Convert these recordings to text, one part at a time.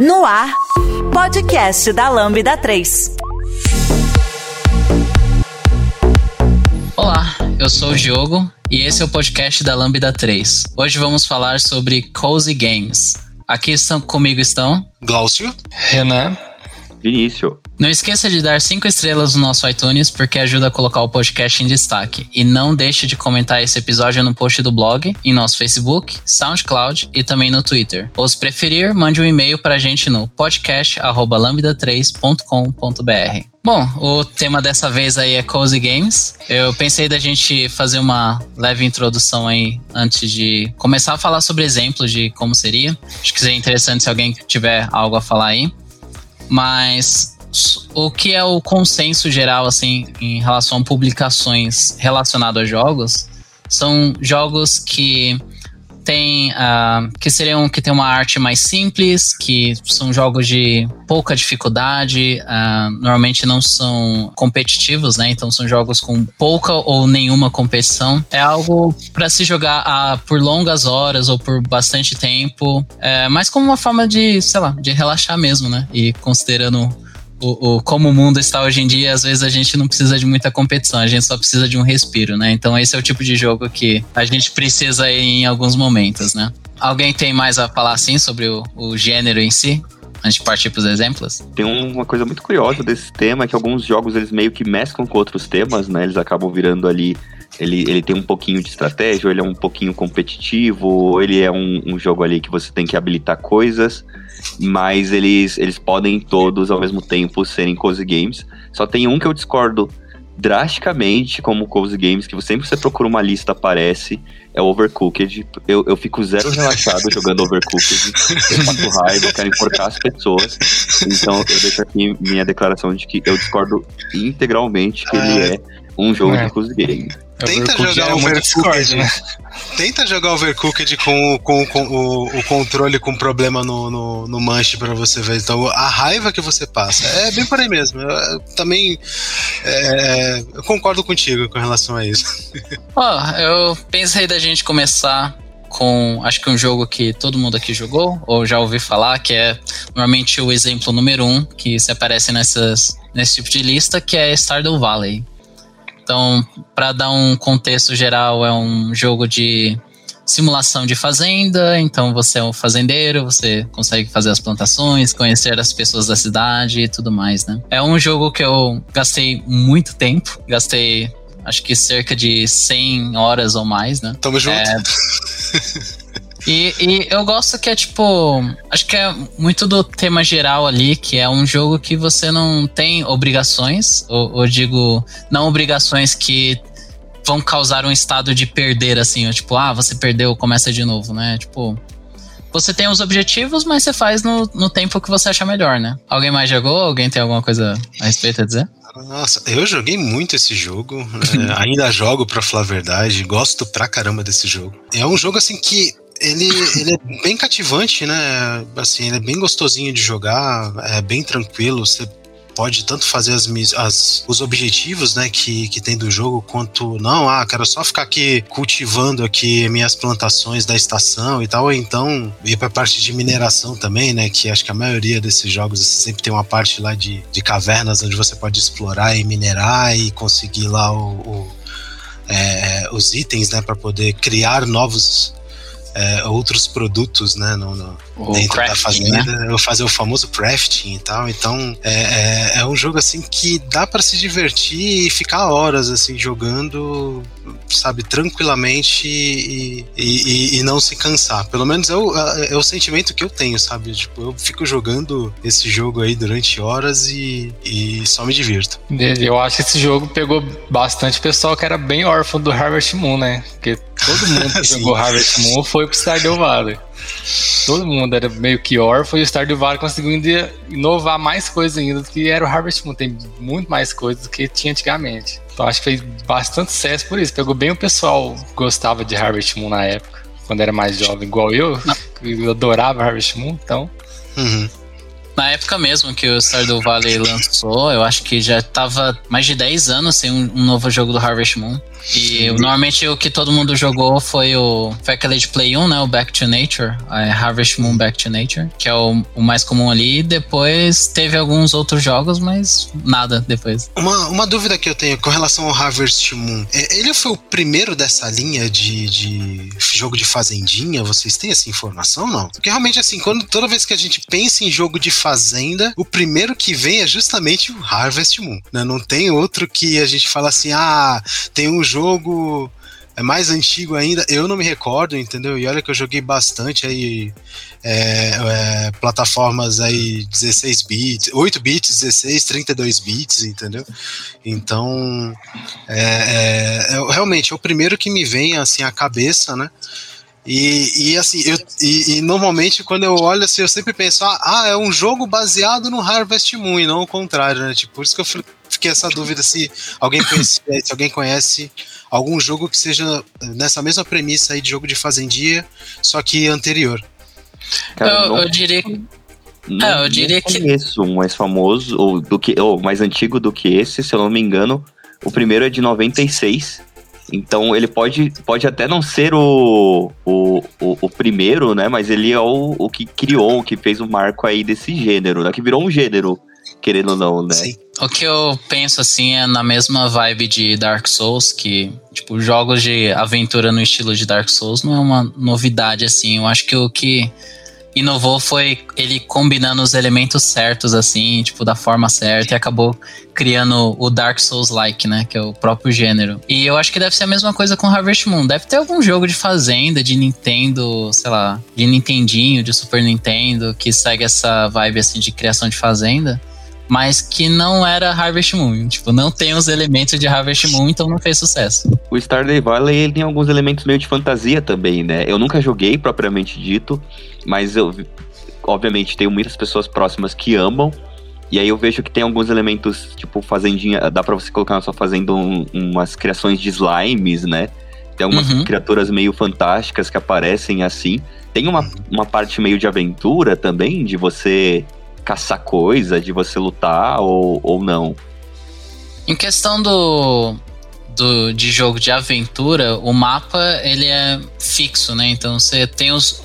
No ar, podcast da Lambda 3. Olá, eu sou o Diogo e esse é o podcast da Lambda 3. Hoje vamos falar sobre cozy games. Aqui estão comigo estão Glaucio, Renan, Vinícius. Não esqueça de dar 5 estrelas no nosso iTunes porque ajuda a colocar o podcast em destaque. E não deixe de comentar esse episódio no post do blog, em nosso Facebook, SoundCloud e também no Twitter. Ou se preferir, mande um e-mail para a gente no podcast@lambda3.com.br. Bom, o tema dessa vez aí é Cozy Games. Eu pensei da gente fazer uma leve introdução aí antes de começar a falar sobre exemplos de como seria. Acho que seria interessante se alguém tiver algo a falar aí. Mas o que é o consenso geral assim em relação a publicações relacionadas a jogos são jogos que tem uh, que seriam que tem uma arte mais simples, que são jogos de pouca dificuldade, uh, normalmente não são competitivos, né? Então são jogos com pouca ou nenhuma competição. É algo para se jogar uh, por longas horas ou por bastante tempo, é, mas como uma forma de, sei lá, de relaxar mesmo, né? E considerando o, o, como o mundo está hoje em dia, às vezes a gente não precisa de muita competição, a gente só precisa de um respiro, né? Então esse é o tipo de jogo que a gente precisa em alguns momentos, né? Alguém tem mais a falar assim sobre o, o gênero em si? Antes de partir para os exemplos? Tem uma coisa muito curiosa desse tema, é que alguns jogos eles meio que mesclam com outros temas, né? Eles acabam virando ali ele, ele tem um pouquinho de estratégia, ou ele é um pouquinho competitivo, ou ele é um, um, jogo ali que você tem que habilitar coisas, mas eles, eles podem todos ao mesmo tempo serem cozy games. Só tem um que eu discordo drasticamente como cozy games, que sempre você procura uma lista aparece, é Overcooked. Eu, eu fico zero relaxado jogando Overcooked. Eu faço raiva, eu quero importar as pessoas. Então eu deixo aqui minha declaração de que eu discordo integralmente que ele é um jogo é. de cozy game. Tenta jogar Overcooked. Né? Tenta jogar Overcooked com, com, com o, o, controle com problema no, no, no manche para você ver. Então, a raiva que você passa. É bem por aí mesmo. Eu, eu também é, eu concordo contigo com relação a isso. Ó, oh, eu pensei da gente começar com acho que um jogo que todo mundo aqui jogou ou já ouviu falar, que é normalmente o exemplo número um que se aparece nessas, nesse tipo de lista, que é Stardew Valley. Então, para dar um contexto geral, é um jogo de simulação de fazenda. Então, você é um fazendeiro, você consegue fazer as plantações, conhecer as pessoas da cidade e tudo mais, né? É um jogo que eu gastei muito tempo, gastei acho que cerca de 100 horas ou mais, né? Tamo junto. É, E, e, eu gosto que é tipo. Acho que é muito do tema geral ali, que é um jogo que você não tem obrigações, ou, ou digo, não obrigações que vão causar um estado de perder, assim, ou, tipo, ah, você perdeu, começa de novo, né? Tipo. Você tem os objetivos, mas você faz no, no tempo que você acha melhor, né? Alguém mais jogou? Alguém tem alguma coisa a respeito a dizer? Nossa, eu joguei muito esse jogo, é, ainda jogo pra falar a verdade, gosto pra caramba desse jogo. É um jogo assim que ele, ele é bem cativante, né? Assim, ele é bem gostosinho de jogar, é bem tranquilo. Você pode tanto fazer as, as, os objetivos né, que, que tem do jogo, quanto não, ah, quero só ficar aqui cultivando aqui minhas plantações da estação e tal, ou então ir para a parte de mineração também, né? Que acho que a maioria desses jogos sempre tem uma parte lá de, de cavernas onde você pode explorar e minerar e conseguir lá o, o é, os itens, né, para poder criar novos é, outros produtos, né, no, no dentro crafting, da fazenda, né? eu fazer o famoso crafting e tal. Então é, é, é um jogo assim que dá para se divertir e ficar horas assim jogando, sabe, tranquilamente e, e, e, não se cansar. Pelo menos é o, é o sentimento que eu tenho, sabe? Tipo, eu fico jogando esse jogo aí durante horas e, e só me divirto. Eu acho que esse jogo pegou bastante pessoal que era bem órfão do Harvest Moon, né? Porque todo mundo que jogou Harvest Moon foi pro Stardew Valley. Todo mundo era meio que órfão e o Stardew Valley conseguiu ainda inovar mais coisas ainda do que era o Harvest Moon. Tem muito mais coisas do que tinha antigamente. Então acho que fez bastante sucesso por isso. Pegou bem o pessoal que gostava de Harvest Moon na época, quando era mais jovem, igual eu. Eu adorava Harvest Moon, então. Uhum. Na época mesmo que o Stardew Valley lançou, eu acho que já tava mais de 10 anos sem um, um novo jogo do Harvest Moon. E normalmente o que todo mundo jogou foi o. Foi aquele de Play 1, né? O Back to Nature. É Harvest Moon Back to Nature. Que é o, o mais comum ali. Depois teve alguns outros jogos, mas nada depois. Uma, uma dúvida que eu tenho com relação ao Harvest Moon. É, ele foi o primeiro dessa linha de, de jogo de fazendinha? Vocês têm essa informação não? Porque realmente, assim, quando toda vez que a gente pensa em jogo de fazenda, o primeiro que vem é justamente o Harvest Moon. Né? Não tem outro que a gente fala assim, ah, tem um jogo é mais antigo ainda, eu não me recordo, entendeu? E olha que eu joguei bastante aí é, é, plataformas aí 16 bits, 8 bits, 16, 32 bits, entendeu? Então, é, é, é realmente é o primeiro que me vem assim à cabeça, né? E, e assim, eu, e, e, normalmente quando eu olho assim, eu sempre penso, ah, ah, é um jogo baseado no Harvest Moon e não o contrário, né? Tipo, por isso que eu fiquei essa dúvida se alguém conhece, se alguém conhece algum jogo que seja nessa mesma premissa aí de jogo de fazendia, só que anterior. Cara, eu, eu, diria que. Não, é, eu diria que. Conheço um mais famoso, ou, do que, ou mais antigo do que esse, se eu não me engano. O primeiro é de 96 então ele pode, pode até não ser o, o, o, o, primeiro, né? Mas ele é o, o que criou, o que fez o marco aí desse gênero, né? Que virou um gênero, querendo ou não, né? Sim. O que eu penso assim é na mesma vibe de Dark Souls, que, tipo, jogos de aventura no estilo de Dark Souls não é uma novidade assim. Eu acho que o que inovou foi ele combinando os elementos certos, assim, tipo, da forma certa, e acabou criando o Dark Souls-like, né? Que é o próprio gênero. E eu acho que deve ser a mesma coisa com Harvest Moon. Deve ter algum jogo de fazenda, de Nintendo, sei lá, de Nintendinho, de Super Nintendo, que segue essa vibe, assim, de criação de fazenda mas que não era Harvest Moon. Tipo, não tem os elementos de Harvest Moon, então não fez sucesso. O Stardew Valley ele tem alguns elementos meio de fantasia também, né? Eu nunca joguei propriamente dito, mas eu obviamente tenho muitas pessoas próximas que amam. E aí eu vejo que tem alguns elementos, tipo fazendinha, dá para você colocar na sua fazenda um, umas criações de slimes, né? Tem algumas uhum. criaturas meio fantásticas que aparecem assim. Tem uma, uma parte meio de aventura também, de você caçar coisa, de você lutar ou, ou não. Em questão do, do de jogo de aventura, o mapa ele é fixo, né? Então você tem os,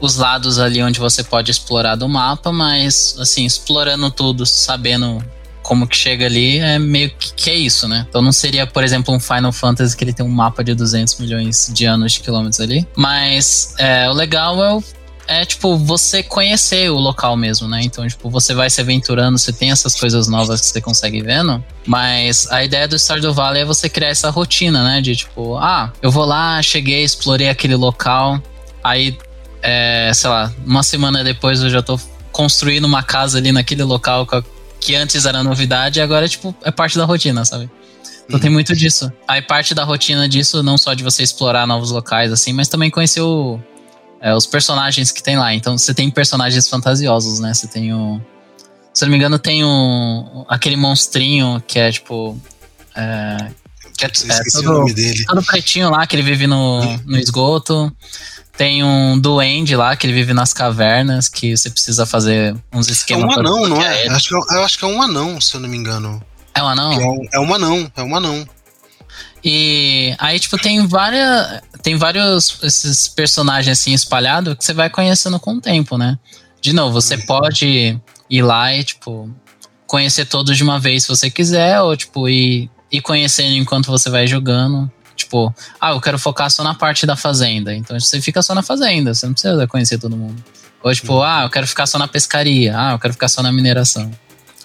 os lados ali onde você pode explorar do mapa, mas assim, explorando tudo, sabendo como que chega ali, é meio que, que é isso, né? Então não seria, por exemplo, um Final Fantasy que ele tem um mapa de 200 milhões de anos de quilômetros ali. Mas é, o legal é o é tipo você conhecer o local mesmo, né? Então, tipo, você vai se aventurando, você tem essas coisas novas que você consegue vendo, mas a ideia do Stardew Valley é você criar essa rotina, né? De tipo, ah, eu vou lá, cheguei, explorei aquele local, aí, é, sei lá, uma semana depois eu já tô construindo uma casa ali naquele local que antes era novidade e agora, tipo, é parte da rotina, sabe? Então tem muito disso. Aí parte da rotina disso, não só de você explorar novos locais, assim, mas também conhecer o, é, os personagens que tem lá. Então você tem personagens fantasiosos, né? Você tem o. Se eu não me engano, tem o. aquele monstrinho que é tipo. É, que é, é todo, o nome dele. todo pretinho lá, que ele vive no, no esgoto. Tem um duende lá, que ele vive nas cavernas, que você precisa fazer uns esquemas. É um anão, não é? Acho que, é eu acho que é um anão, se eu não me engano. É um anão? É um, é um anão, é um anão. E aí, tipo, tem várias. Tem vários esses personagens assim espalhados que você vai conhecendo com o tempo, né? De novo, você uhum. pode ir lá e, tipo, conhecer todos de uma vez se você quiser, ou, tipo, ir, ir conhecendo enquanto você vai jogando. Tipo, ah, eu quero focar só na parte da fazenda. Então você fica só na fazenda, você não precisa conhecer todo mundo. Ou tipo, ah, eu quero ficar só na pescaria, ah, eu quero ficar só na mineração.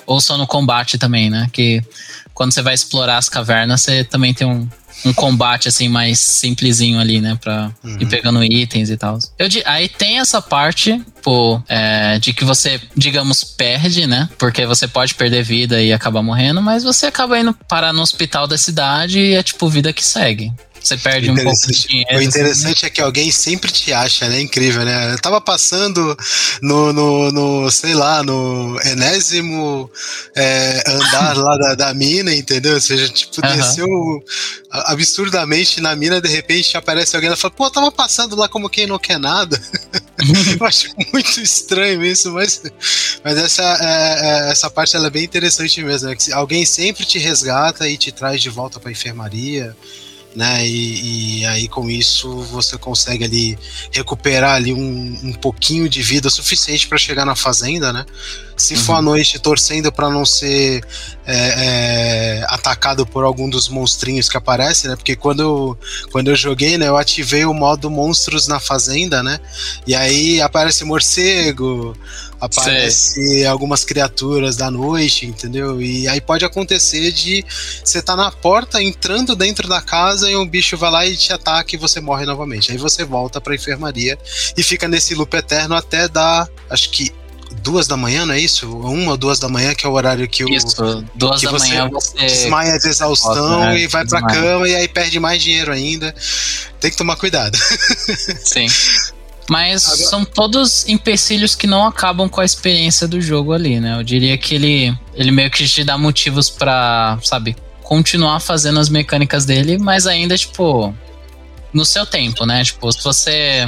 Ou só no combate também, né? Que quando você vai explorar as cavernas, você também tem um, um combate assim mais simplesinho ali, né? Pra uhum. ir pegando itens e tal. aí tem essa parte, pô, é, de que você, digamos, perde, né? Porque você pode perder vida e acabar morrendo, mas você acaba indo parar no hospital da cidade e é tipo vida que segue. Você perde um pouco de dinheiro. O interessante assim, né? é que alguém sempre te acha, né? Incrível, né? Eu tava passando no, no, no sei lá, no enésimo é, andar lá da, da, mina, entendeu? Ou seja, tipo, uhum. desceu absurdamente na mina, de repente aparece alguém e fala, pô, tava passando lá como quem não quer nada. eu acho muito estranho isso, mas, mas essa, é, é, essa parte ela é bem interessante mesmo. É que alguém sempre te resgata e te traz de volta pra enfermaria né? E, e, aí com isso você consegue ali recuperar ali um, um pouquinho de vida suficiente para chegar na fazenda, né? Se uhum. for à noite torcendo para não ser é, é, atacado por algum dos monstrinhos que aparecem, né? Porque quando eu, quando eu joguei, né, eu ativei o modo monstros na fazenda, né? E aí aparece morcego, aparece Sei. algumas criaturas da noite, entendeu? E aí pode acontecer de você tá na porta entrando dentro da casa e um bicho vai lá e te ataca e você morre novamente. Aí você volta pra enfermaria e fica nesse loop eterno até dar, acho que duas da manhã, não é isso? Uma ou duas da manhã, que é o horário que o. Isso, duas da você manhã você. Desmaia de exaustão né? e vai pra desmaia. cama e aí perde mais dinheiro ainda. Tem que tomar cuidado. Sim. Mas Agora... são todos empecilhos que não acabam com a experiência do jogo ali, né? Eu diria que ele, ele meio que te dá motivos para, sabe, continuar fazendo as mecânicas dele, mas ainda, tipo, no seu tempo, né? Tipo, se você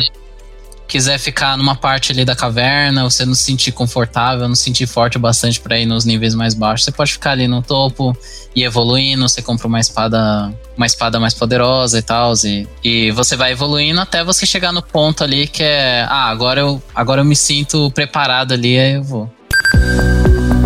quiser ficar numa parte ali da caverna, você não se sentir confortável, não se sentir forte bastante para ir nos níveis mais baixos, você pode ficar ali no topo e evoluindo, você compra uma espada, uma espada mais poderosa e tal, e, e você vai evoluindo até você chegar no ponto ali que é, ah, agora eu, agora eu me sinto preparado ali, aí eu vou.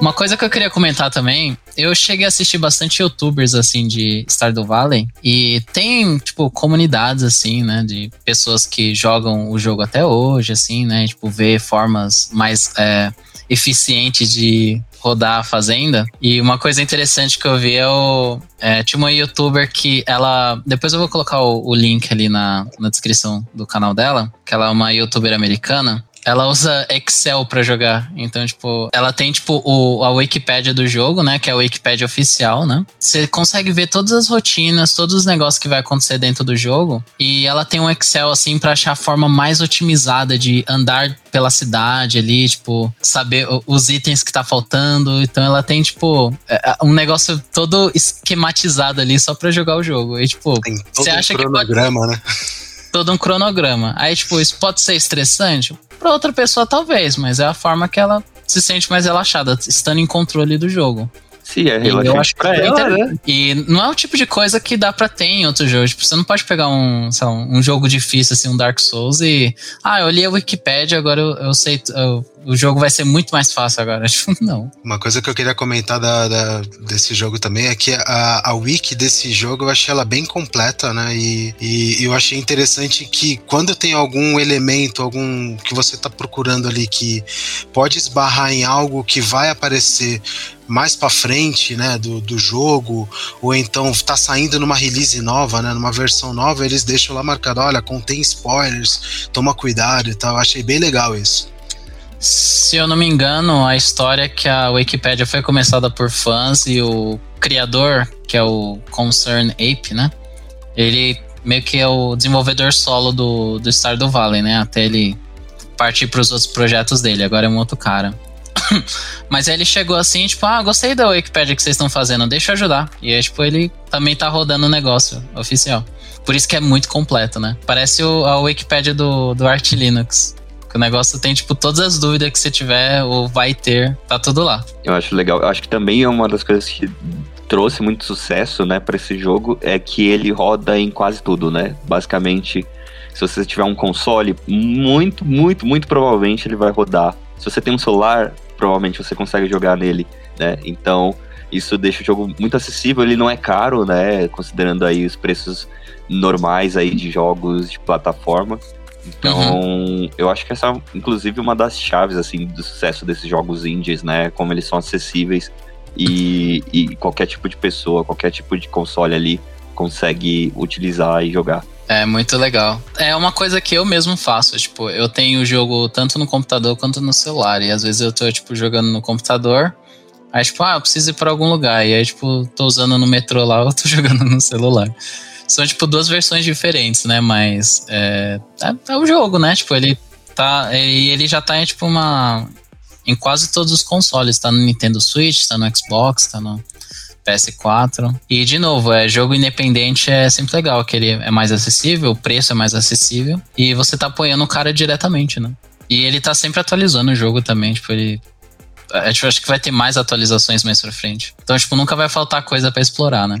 Uma coisa que eu queria comentar também, eu cheguei a assistir bastante youtubers, assim, de Stardew Valley. E tem, tipo, comunidades, assim, né, de pessoas que jogam o jogo até hoje, assim, né, tipo, ver formas mais é, eficientes de rodar a fazenda. E uma coisa interessante que eu vi é o. É, tinha uma youtuber que ela. Depois eu vou colocar o, o link ali na, na descrição do canal dela, que ela é uma youtuber americana ela usa Excel para jogar. Então, tipo, ela tem, tipo, o, a Wikipedia do jogo, né? Que é a Wikipedia oficial, né? Você consegue ver todas as rotinas, todos os negócios que vai acontecer dentro do jogo. E ela tem um Excel, assim, para achar a forma mais otimizada de andar pela cidade ali, tipo, saber os itens que tá faltando. Então ela tem, tipo, é, é, um negócio todo esquematizado ali só para jogar o jogo. E, tipo, você acha um cronograma, que. Pode... né? todo um cronograma. Aí, tipo, isso pode ser estressante? Para outra pessoa, talvez, mas é a forma que ela se sente mais relaxada, estando em controle do jogo. Sim, é relaxante eu acho pra ela, né? E não é o tipo de coisa que dá pra ter em outros jogos. Tipo, você não pode pegar um, lá, um jogo difícil, assim, um Dark Souls e... Ah, eu li a Wikipedia, agora eu, eu sei... Eu, o jogo vai ser muito mais fácil agora. Tipo, não. Uma coisa que eu queria comentar da, da, desse jogo também é que a, a wiki desse jogo eu achei ela bem completa, né? E, e eu achei interessante que quando tem algum elemento, algum que você está procurando ali que pode esbarrar em algo que vai aparecer mais para frente, né, do, do jogo, ou então tá saindo numa release nova, né, numa versão nova, eles deixam lá marcado, olha, contém spoilers, toma cuidado e tal. Eu achei bem legal isso. Se eu não me engano, a história é que a Wikipedia foi começada por fãs e o criador, que é o Concern Ape, né? Ele meio que é o desenvolvedor solo do, do Stardew Valley, né? Até ele partir para os outros projetos dele. Agora é um outro cara. Mas aí ele chegou assim, tipo, ah, gostei da Wikipedia que vocês estão fazendo, deixa eu ajudar. E aí, tipo, ele também tá rodando o negócio oficial. Por isso que é muito completo, né? Parece o, a Wikipedia do, do Arch Linux. O negócio tem, tipo, todas as dúvidas que você tiver ou vai ter, tá tudo lá. Eu acho legal. Eu acho que também é uma das coisas que trouxe muito sucesso, né, para esse jogo é que ele roda em quase tudo, né? Basicamente, se você tiver um console, muito, muito, muito provavelmente ele vai rodar. Se você tem um celular, provavelmente você consegue jogar nele, né? Então, isso deixa o jogo muito acessível, ele não é caro, né, considerando aí os preços normais aí de jogos de plataforma. Então, uhum. eu acho que essa é, inclusive, uma das chaves, assim, do sucesso desses jogos indies, né? Como eles são acessíveis e, e qualquer tipo de pessoa, qualquer tipo de console ali consegue utilizar e jogar. É muito legal. É uma coisa que eu mesmo faço. Tipo, eu tenho o jogo tanto no computador quanto no celular. E às vezes eu tô, tipo, jogando no computador. Aí, tipo, ah, eu preciso ir pra algum lugar. E aí, tipo, tô usando no metrô lá, eu tô jogando no celular. São, tipo, duas versões diferentes, né? Mas é, é, é o jogo, né? Tipo, ele tá. E ele já tá em tipo uma. Em quase todos os consoles. Tá no Nintendo Switch, tá no Xbox, tá no PS4. E, de novo, é jogo independente é sempre legal, que ele é mais acessível, o preço é mais acessível. E você tá apoiando o cara diretamente, né? E ele tá sempre atualizando o jogo também, tipo, ele. A gente acho que vai ter mais atualizações mais pra frente. Então, tipo, nunca vai faltar coisa para explorar, né?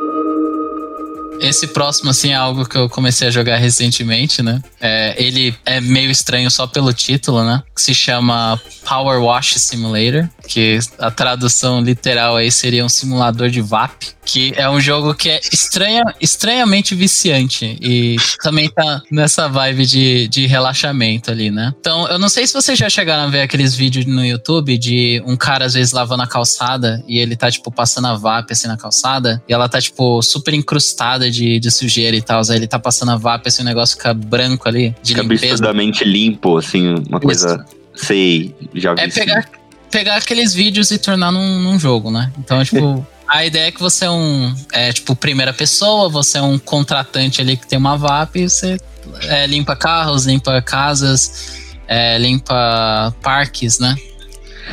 Esse próximo, assim, é algo que eu comecei a jogar recentemente, né? É, ele é meio estranho só pelo título, né? Que se chama Power Wash Simulator, que a tradução literal aí seria um simulador de VAP, que é um jogo que é estranha, estranhamente viciante e também tá nessa vibe de, de relaxamento ali, né? Então, eu não sei se vocês já chegaram a ver aqueles vídeos no YouTube de um cara às vezes lavando a calçada e ele tá, tipo, passando a VAP assim na calçada e ela tá, tipo, super incrustada de, de sujeira e tal. Aí ele tá passando a VAP, assim, o negócio fica branco ali, de Fica limpeza. absurdamente limpo, assim, uma coisa. Sei, já vi. É isso. pegar, pegar aqueles vídeos e tornar num, num jogo, né? Então, tipo, a ideia é que você é um, é, tipo, primeira pessoa, você é um contratante ali que tem uma VAP e você é, limpa carros, limpa casas, é, limpa parques, né?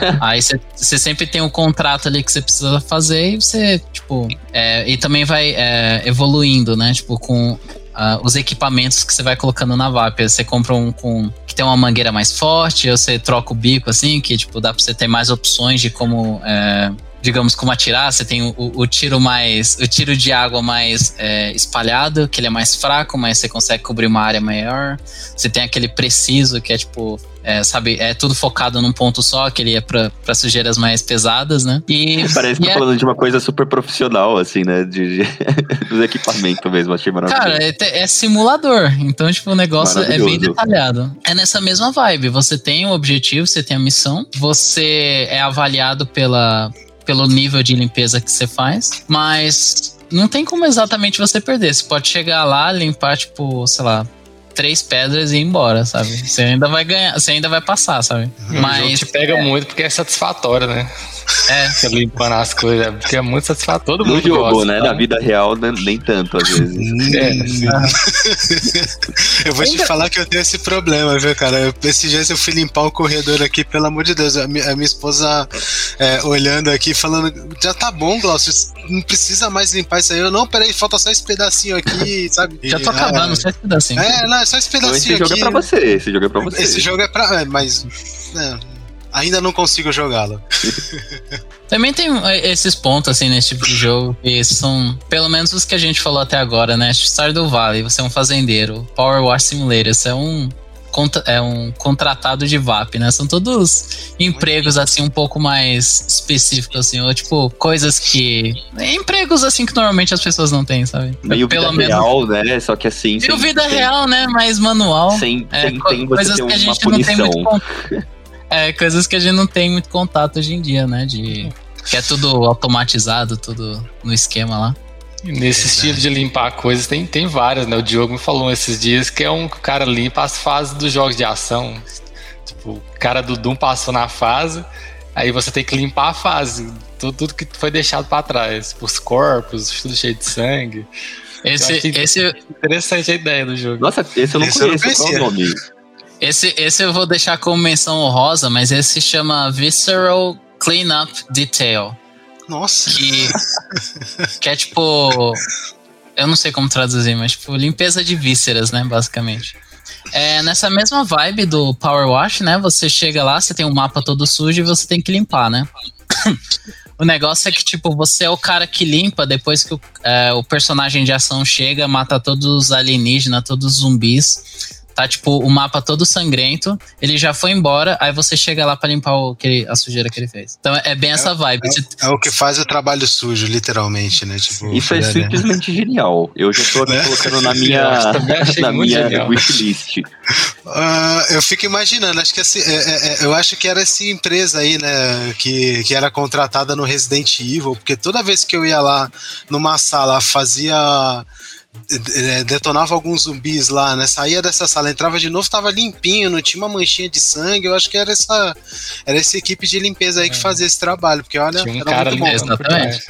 Aí você- sempre tem um contrato ali que você precisa fazer e você, tipo, é, e também vai é, evoluindo, né? Tipo, com ah, os equipamentos que você vai colocando na VAP. Você compra um com que tem uma mangueira mais forte, ou você troca o bico assim, que tipo, dá pra você ter mais opções de como. é, digamos, como atirar, você tem o, o tiro mais. o tiro de água mais é, espalhado, que ele é mais fraco, mas você consegue cobrir uma área maior. Você tem aquele preciso, que é tipo. é, sabe, é tudo focado num ponto só, que ele é pra, pra sujeiras mais pesadas, né? E, Parece que tá é- falando de uma coisa super profissional, assim, né? De, de- dos equipamentos mesmo, achei maravilhoso. Cara, é, é simulador. Então, tipo, o negócio é bem detalhado. É nessa mesma vibe. Você tem o objetivo, você tem a missão, você é avaliado pela, pelo nível de limpeza que você faz, mas não tem como exatamente você perder. Você pode chegar lá, limpar, tipo, sei lá. Três pedras e ir embora, sabe? Você ainda vai ganhar, você ainda vai passar, sabe? O jogo Mas te pega muito porque é satisfatório, né? é, Você limpando as coisas, é porque é muito satisfatório. Todo No mundo jogo, gosta, né? tá? Na vida real, né, nem tanto, às vezes. É, sim. Eu vou te falar que eu tenho esse problema, viu, cara? Eu, esses dias eu fui limpar o corredor aqui, pelo amor de Deus. A, mi- a minha esposa é, olhando aqui, falando: já tá bom, Glaucio, não precisa mais limpar isso aí. Eu, não, peraí, falta só esse pedacinho aqui, sabe? já tô acabando, é, só esse pedacinho. É, não, é só esse Então esse pedacinho jogo aqui. é pra você, esse jogo é pra você. Esse jogo é pra. É, mas. é, ainda não consigo jogá-lo. Também tem eh, esses pontos, assim, nesse tipo de jogo, que são, pelo menos os que a gente falou até agora, né? Stardew Valley, você é um fazendeiro. Power Wash Simulator, você é um, contra- é um contratado de VAP, né? São todos empregos, assim, um pouco mais específicos, assim, ou tipo, coisas que... Empregos, assim, que normalmente as pessoas não têm, sabe? Meio pelo vida menos... real, né? Só que assim. Sem- vida real, né? Mais manual. Sem, É, sem, você coisas que a gente não tem muito contato. É, coisas que a gente não tem muito contato hoje em dia, né? De. Que é tudo automatizado, tudo no esquema lá. Nesse estilo de limpar coisas, tem, tem várias, né? O Diogo me falou esses dias que é um que o cara limpa as fases dos jogos de ação. Tipo, o cara do Doom passou na fase, aí você tem que limpar a fase. Tudo, tudo que foi deixado pra trás. Os corpos, tudo cheio de sangue. Esse, que- esse, Interessante a ideia do jogo. Nossa, esse eu não Esse eu não conheço. Qual é o conhecia. nome? esse, esse eu vou deixar como menção honrosa, mas esse se chama Visceral Cleanup Detail. Nossa. Que, que é tipo. Eu não sei como traduzir, mas tipo, limpeza de vísceras, né? Basicamente. É, nessa mesma vibe do Power Wash, né? Você chega lá, você tem um mapa todo sujo e você tem que limpar, né? o negócio é que, tipo, você é o cara que limpa depois que o, é, o personagem de ação chega, mata todos os alienígenas, todos os zumbis. Tá tipo o mapa todo sangrento, ele já foi embora, aí você chega lá para limpar o, que ele, a sujeira que ele fez. Então é bem essa vibe. É, é, o que faz o trabalho sujo, literalmente, né? Tipo, Isso é simplesmente genial. Eu já tô aqui né? colocando na minha, na minha wishlist. Uh, eu fico imaginando, acho que assim, é, é, é, eu acho que era essa empresa aí, né, que, que era contratada no Resident Evil, porque toda vez que eu ia lá numa sala, fazia é, detonava alguns zumbis lá, né? Saía dessa sala, entrava de novo, tava limpinho, não tinha uma manchinha de sangue. Eu acho que era essa, era essa equipe de limpeza aí que é. fazia esse trabalho, porque olha, tinha um cara muito bom. Exatamente.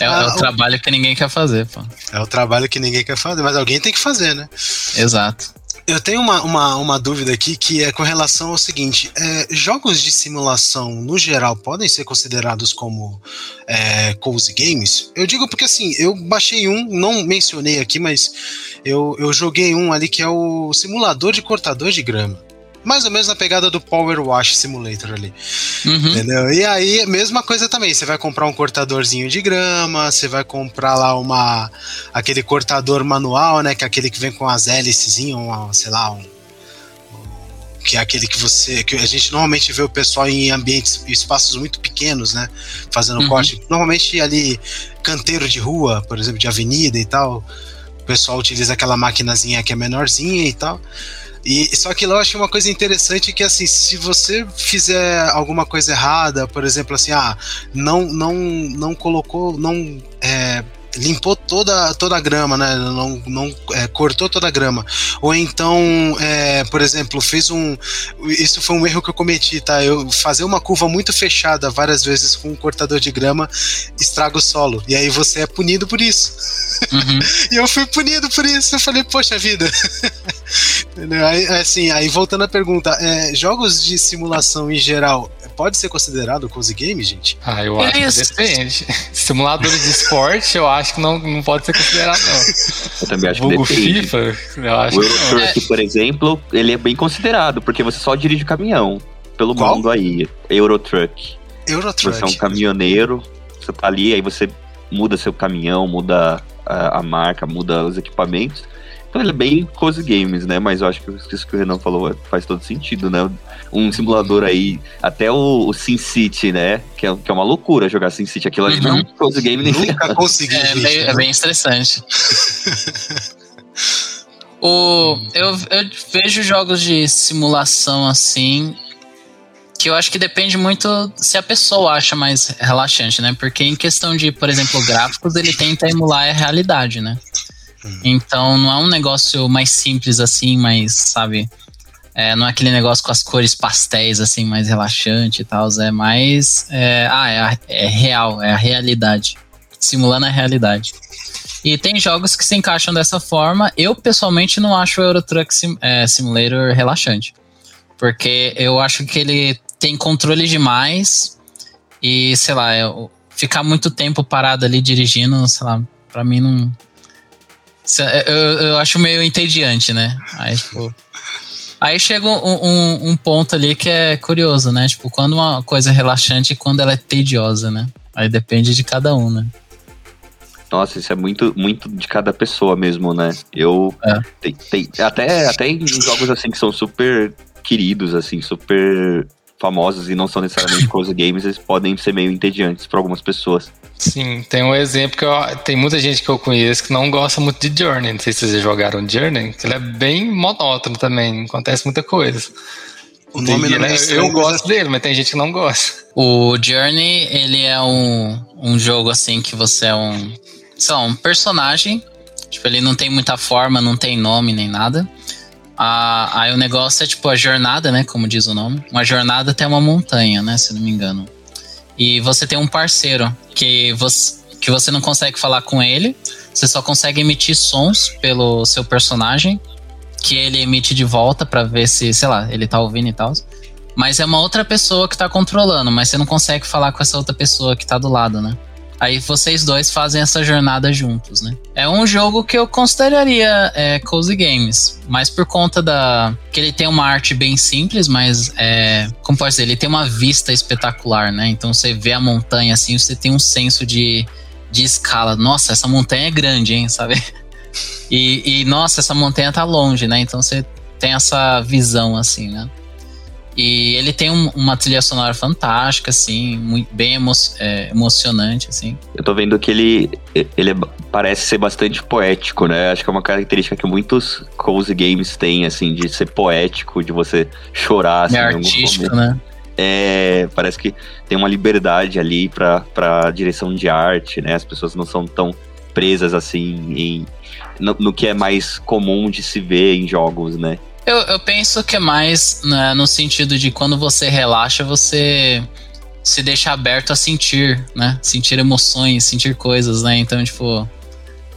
É, é, o trabalho que ninguém quer fazer, pô. É o trabalho que ninguém quer fazer, mas alguém tem que fazer, né? Exato. Eu tenho uma, uma, uma, dúvida aqui que é com relação ao seguinte: é, jogos de simulação, no geral, podem ser considerados como é, cozy games? Eu digo porque assim, eu baixei um, não mencionei aqui, mas eu, eu joguei um ali que é o simulador de cortador de grama mais ou menos na pegada do Power Wash Simulator ali. Uhum. Entendeu? E aí, mesma coisa também. Você vai comprar um cortadorzinho de grama, você vai comprar lá uma aquele cortador manual, né? Que é aquele que vem com as hélices, sei lá, um, que é aquele que você. que a gente normalmente vê o pessoal em ambientes, espaços muito pequenos, né? Fazendo uhum. corte. Normalmente ali, canteiro de rua, por exemplo, de avenida e tal. O pessoal utiliza aquela maquinazinha que é menorzinha e tal. E só que lá eu achei uma coisa interessante que assim, se você fizer alguma coisa errada, por exemplo, assim, ah, não não não colocou, não é, limpou toda, toda a grama, né? Não, não é, cortou toda a grama. Ou então, é, por exemplo, fez um. Isso foi um erro que eu cometi, tá? Eu fazer uma curva muito fechada várias vezes com um cortador de grama estraga o solo. E aí você é punido por isso. Uhum. e eu fui punido por isso. Eu falei, poxa vida. aí, assim, aí voltando à pergunta, é, jogos de simulação em geral, pode ser considerado cozy game, gente? Ah, eu acho que depende. Simuladores de esporte, eu acho que não, não pode ser considerado, não. Eu também acho Vulgo que depende. FIFA, eu acho o Eurotruck, é. por exemplo, ele é bem considerado, porque você só dirige caminhão pelo Qual? mundo aí. Eurotruck. Eurotruck. Você é um caminhoneiro, você tá ali, aí você muda seu caminhão, muda a, a marca, muda os equipamentos. Então ele é bem cozy games, né? Mas eu acho que isso que o Renan falou faz todo sentido, né? Um simulador aí, até o, o Sin City, né? Que é, que é uma loucura jogar Sin City. Aquilo ali uhum. não é um cozy game nem Nunca consegui. É, meio, é bem estressante. o, eu, eu vejo jogos de simulação assim que eu acho que depende muito se a pessoa acha mais relaxante, né? Porque em questão de, por exemplo, gráficos, ele tenta emular a realidade, né? Então não é um negócio mais simples assim, mas sabe? É, não é aquele negócio com as cores pastéis, assim, mais relaxante e tal. É mais. É, ah, é, é real, é a realidade. Simulando a realidade. E tem jogos que se encaixam dessa forma. Eu, pessoalmente, não acho o Euro Truck Sim, é, Simulator relaxante. Porque eu acho que ele tem controle demais. E, sei lá, eu, ficar muito tempo parado ali dirigindo, sei lá, pra mim não, eu, eu acho meio entediante, né? Aí, tipo. Aí chega um, um, um, ponto ali que é curioso, né? Tipo, quando uma coisa é relaxante e quando ela é tediosa, né? Aí depende de cada um, né? Nossa, isso é muito, muito de cada pessoa mesmo, né? Eu. É. Tem, tem, até, até em jogos assim que são super queridos, assim, super famosos e não são necessariamente coisa games, eles podem ser meio entediantes para algumas pessoas. Sim, tem um exemplo que eu, tem muita gente que eu conheço que não gosta muito de Journey. Não sei se vocês jogaram Journey, que ele é bem monótono também, acontece muita coisa. O nome tem, não é Eu gosto dele, mas tem gente que não gosta. O Journey, ele é um, um jogo assim que você é um, sei lá, um personagem. Tipo, ele não tem muita forma, não tem nome nem nada. Ah, aí o negócio é tipo a jornada, né? Como diz o nome. Uma jornada até uma montanha, né? Se não me engano. E você tem um parceiro que você, que você não consegue falar com ele. Você só consegue emitir sons pelo seu personagem. Que ele emite de volta para ver se, sei lá, ele tá ouvindo e tal. Mas é uma outra pessoa que tá controlando, mas você não consegue falar com essa outra pessoa que tá do lado, né? Aí vocês dois fazem essa jornada juntos, né? É um jogo que eu consideraria é, cozy games, mas por conta da que ele tem uma arte bem simples, mas é, como pode dizer, ele tem uma vista espetacular, né? Então você vê a montanha assim, você tem um senso de, de escala. Nossa, essa montanha é grande, hein, sabe? E, e nossa, essa montanha tá longe, né? Então você tem essa visão, assim, né? E ele tem um, uma trilha sonora fantástica, assim, muito, bem emo é, emocionante, assim. Eu tô vendo que ele, ele parece ser bastante poético, né? Acho que é uma característica que muitos cozy games têm, assim, de ser poético, de você chorar, assim, é artístico, né? É, parece que tem uma liberdade ali pra, pra direção de arte, né? As pessoas não são tão presas, assim, em, no, no que é mais comum de se ver em jogos, né? Eu, eu penso que é mais né, no sentido de quando você relaxa, você se deixa aberto a sentir, né? Sentir emoções, sentir coisas, né? Então, tipo,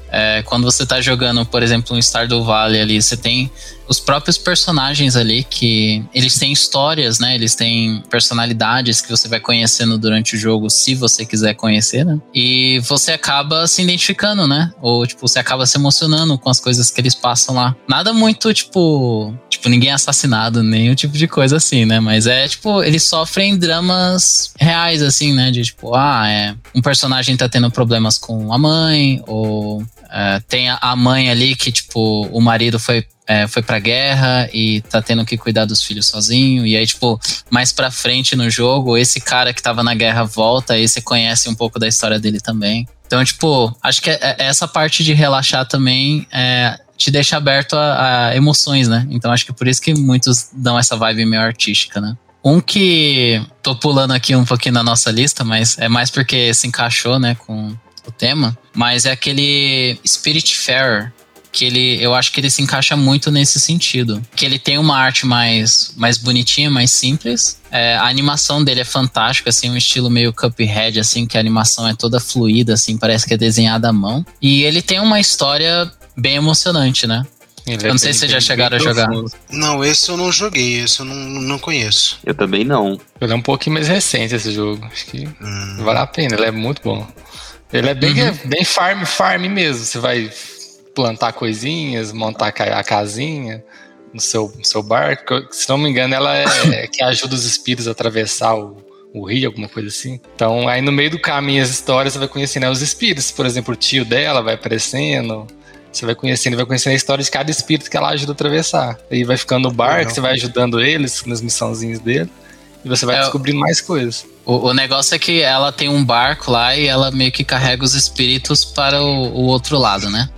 é, quando você tá jogando, por exemplo, um Stardew Valley ali, você tem os próprios personagens ali que eles têm histórias, né? Eles têm personalidades que você vai conhecendo durante o jogo, se você quiser conhecer, né? E você acaba se identificando, né? Ou tipo, você acaba se emocionando com as coisas que eles passam lá. Nada muito tipo, tipo ninguém é assassinado, o tipo de coisa assim, né? Mas é tipo, eles sofrem dramas reais assim, né? De tipo, ah, é um personagem tá tendo problemas com a mãe ou é, tem a mãe ali que, tipo, o marido foi é, foi pra guerra e tá tendo que cuidar dos filhos sozinho. E aí, tipo, mais pra frente no jogo, esse cara que tava na guerra volta e você conhece um pouco da história dele também. Então, tipo, acho que é, é, essa parte de relaxar também é, te deixa aberto a, a, emoções, né? Então acho que por isso que muitos dão essa vibe meio artística, né? Um que tô pulando aqui um pouquinho na nossa lista, mas é mais porque se encaixou, né, com o tema, mas é aquele Spirit Fair, que ele, eu acho que ele se encaixa muito nesse sentido. Que ele tem uma arte mais, mais bonitinha, mais simples. É, a animação dele é fantástica, assim, um estilo meio Cuphead, assim, que a animação é toda fluida, assim, parece que é desenhada à mão. E ele tem uma história bem emocionante, né? Ele eu não é sei bem, se vocês já chegaram a jogar. Não, esse eu não joguei, esse eu não, não conheço. Eu também não. Ele é um pouquinho mais recente esse jogo. Acho que hum. vale a pena, ele é muito bom. Ele é bem, uhum. bem farm, farm mesmo. Você vai plantar coisinhas, montar a casinha no seu, no seu barco. Se não me engano, ela é que ajuda os espíritos a atravessar o, o rio, alguma coisa assim. Então, aí no meio do caminho, as histórias, você vai conhecendo os espíritos. Por exemplo, o tio dela vai aparecendo. Você vai conhecendo, vai conhecendo a história de cada espírito que ela ajuda a atravessar. Aí vai ficando no barco, Legal. você vai ajudando eles nas missãozinhas dele. E você vai é, descobrindo mais coisas. O, o, negócio é que ela tem um barco lá e ela meio que carrega os espíritos para o, o outro lado, né?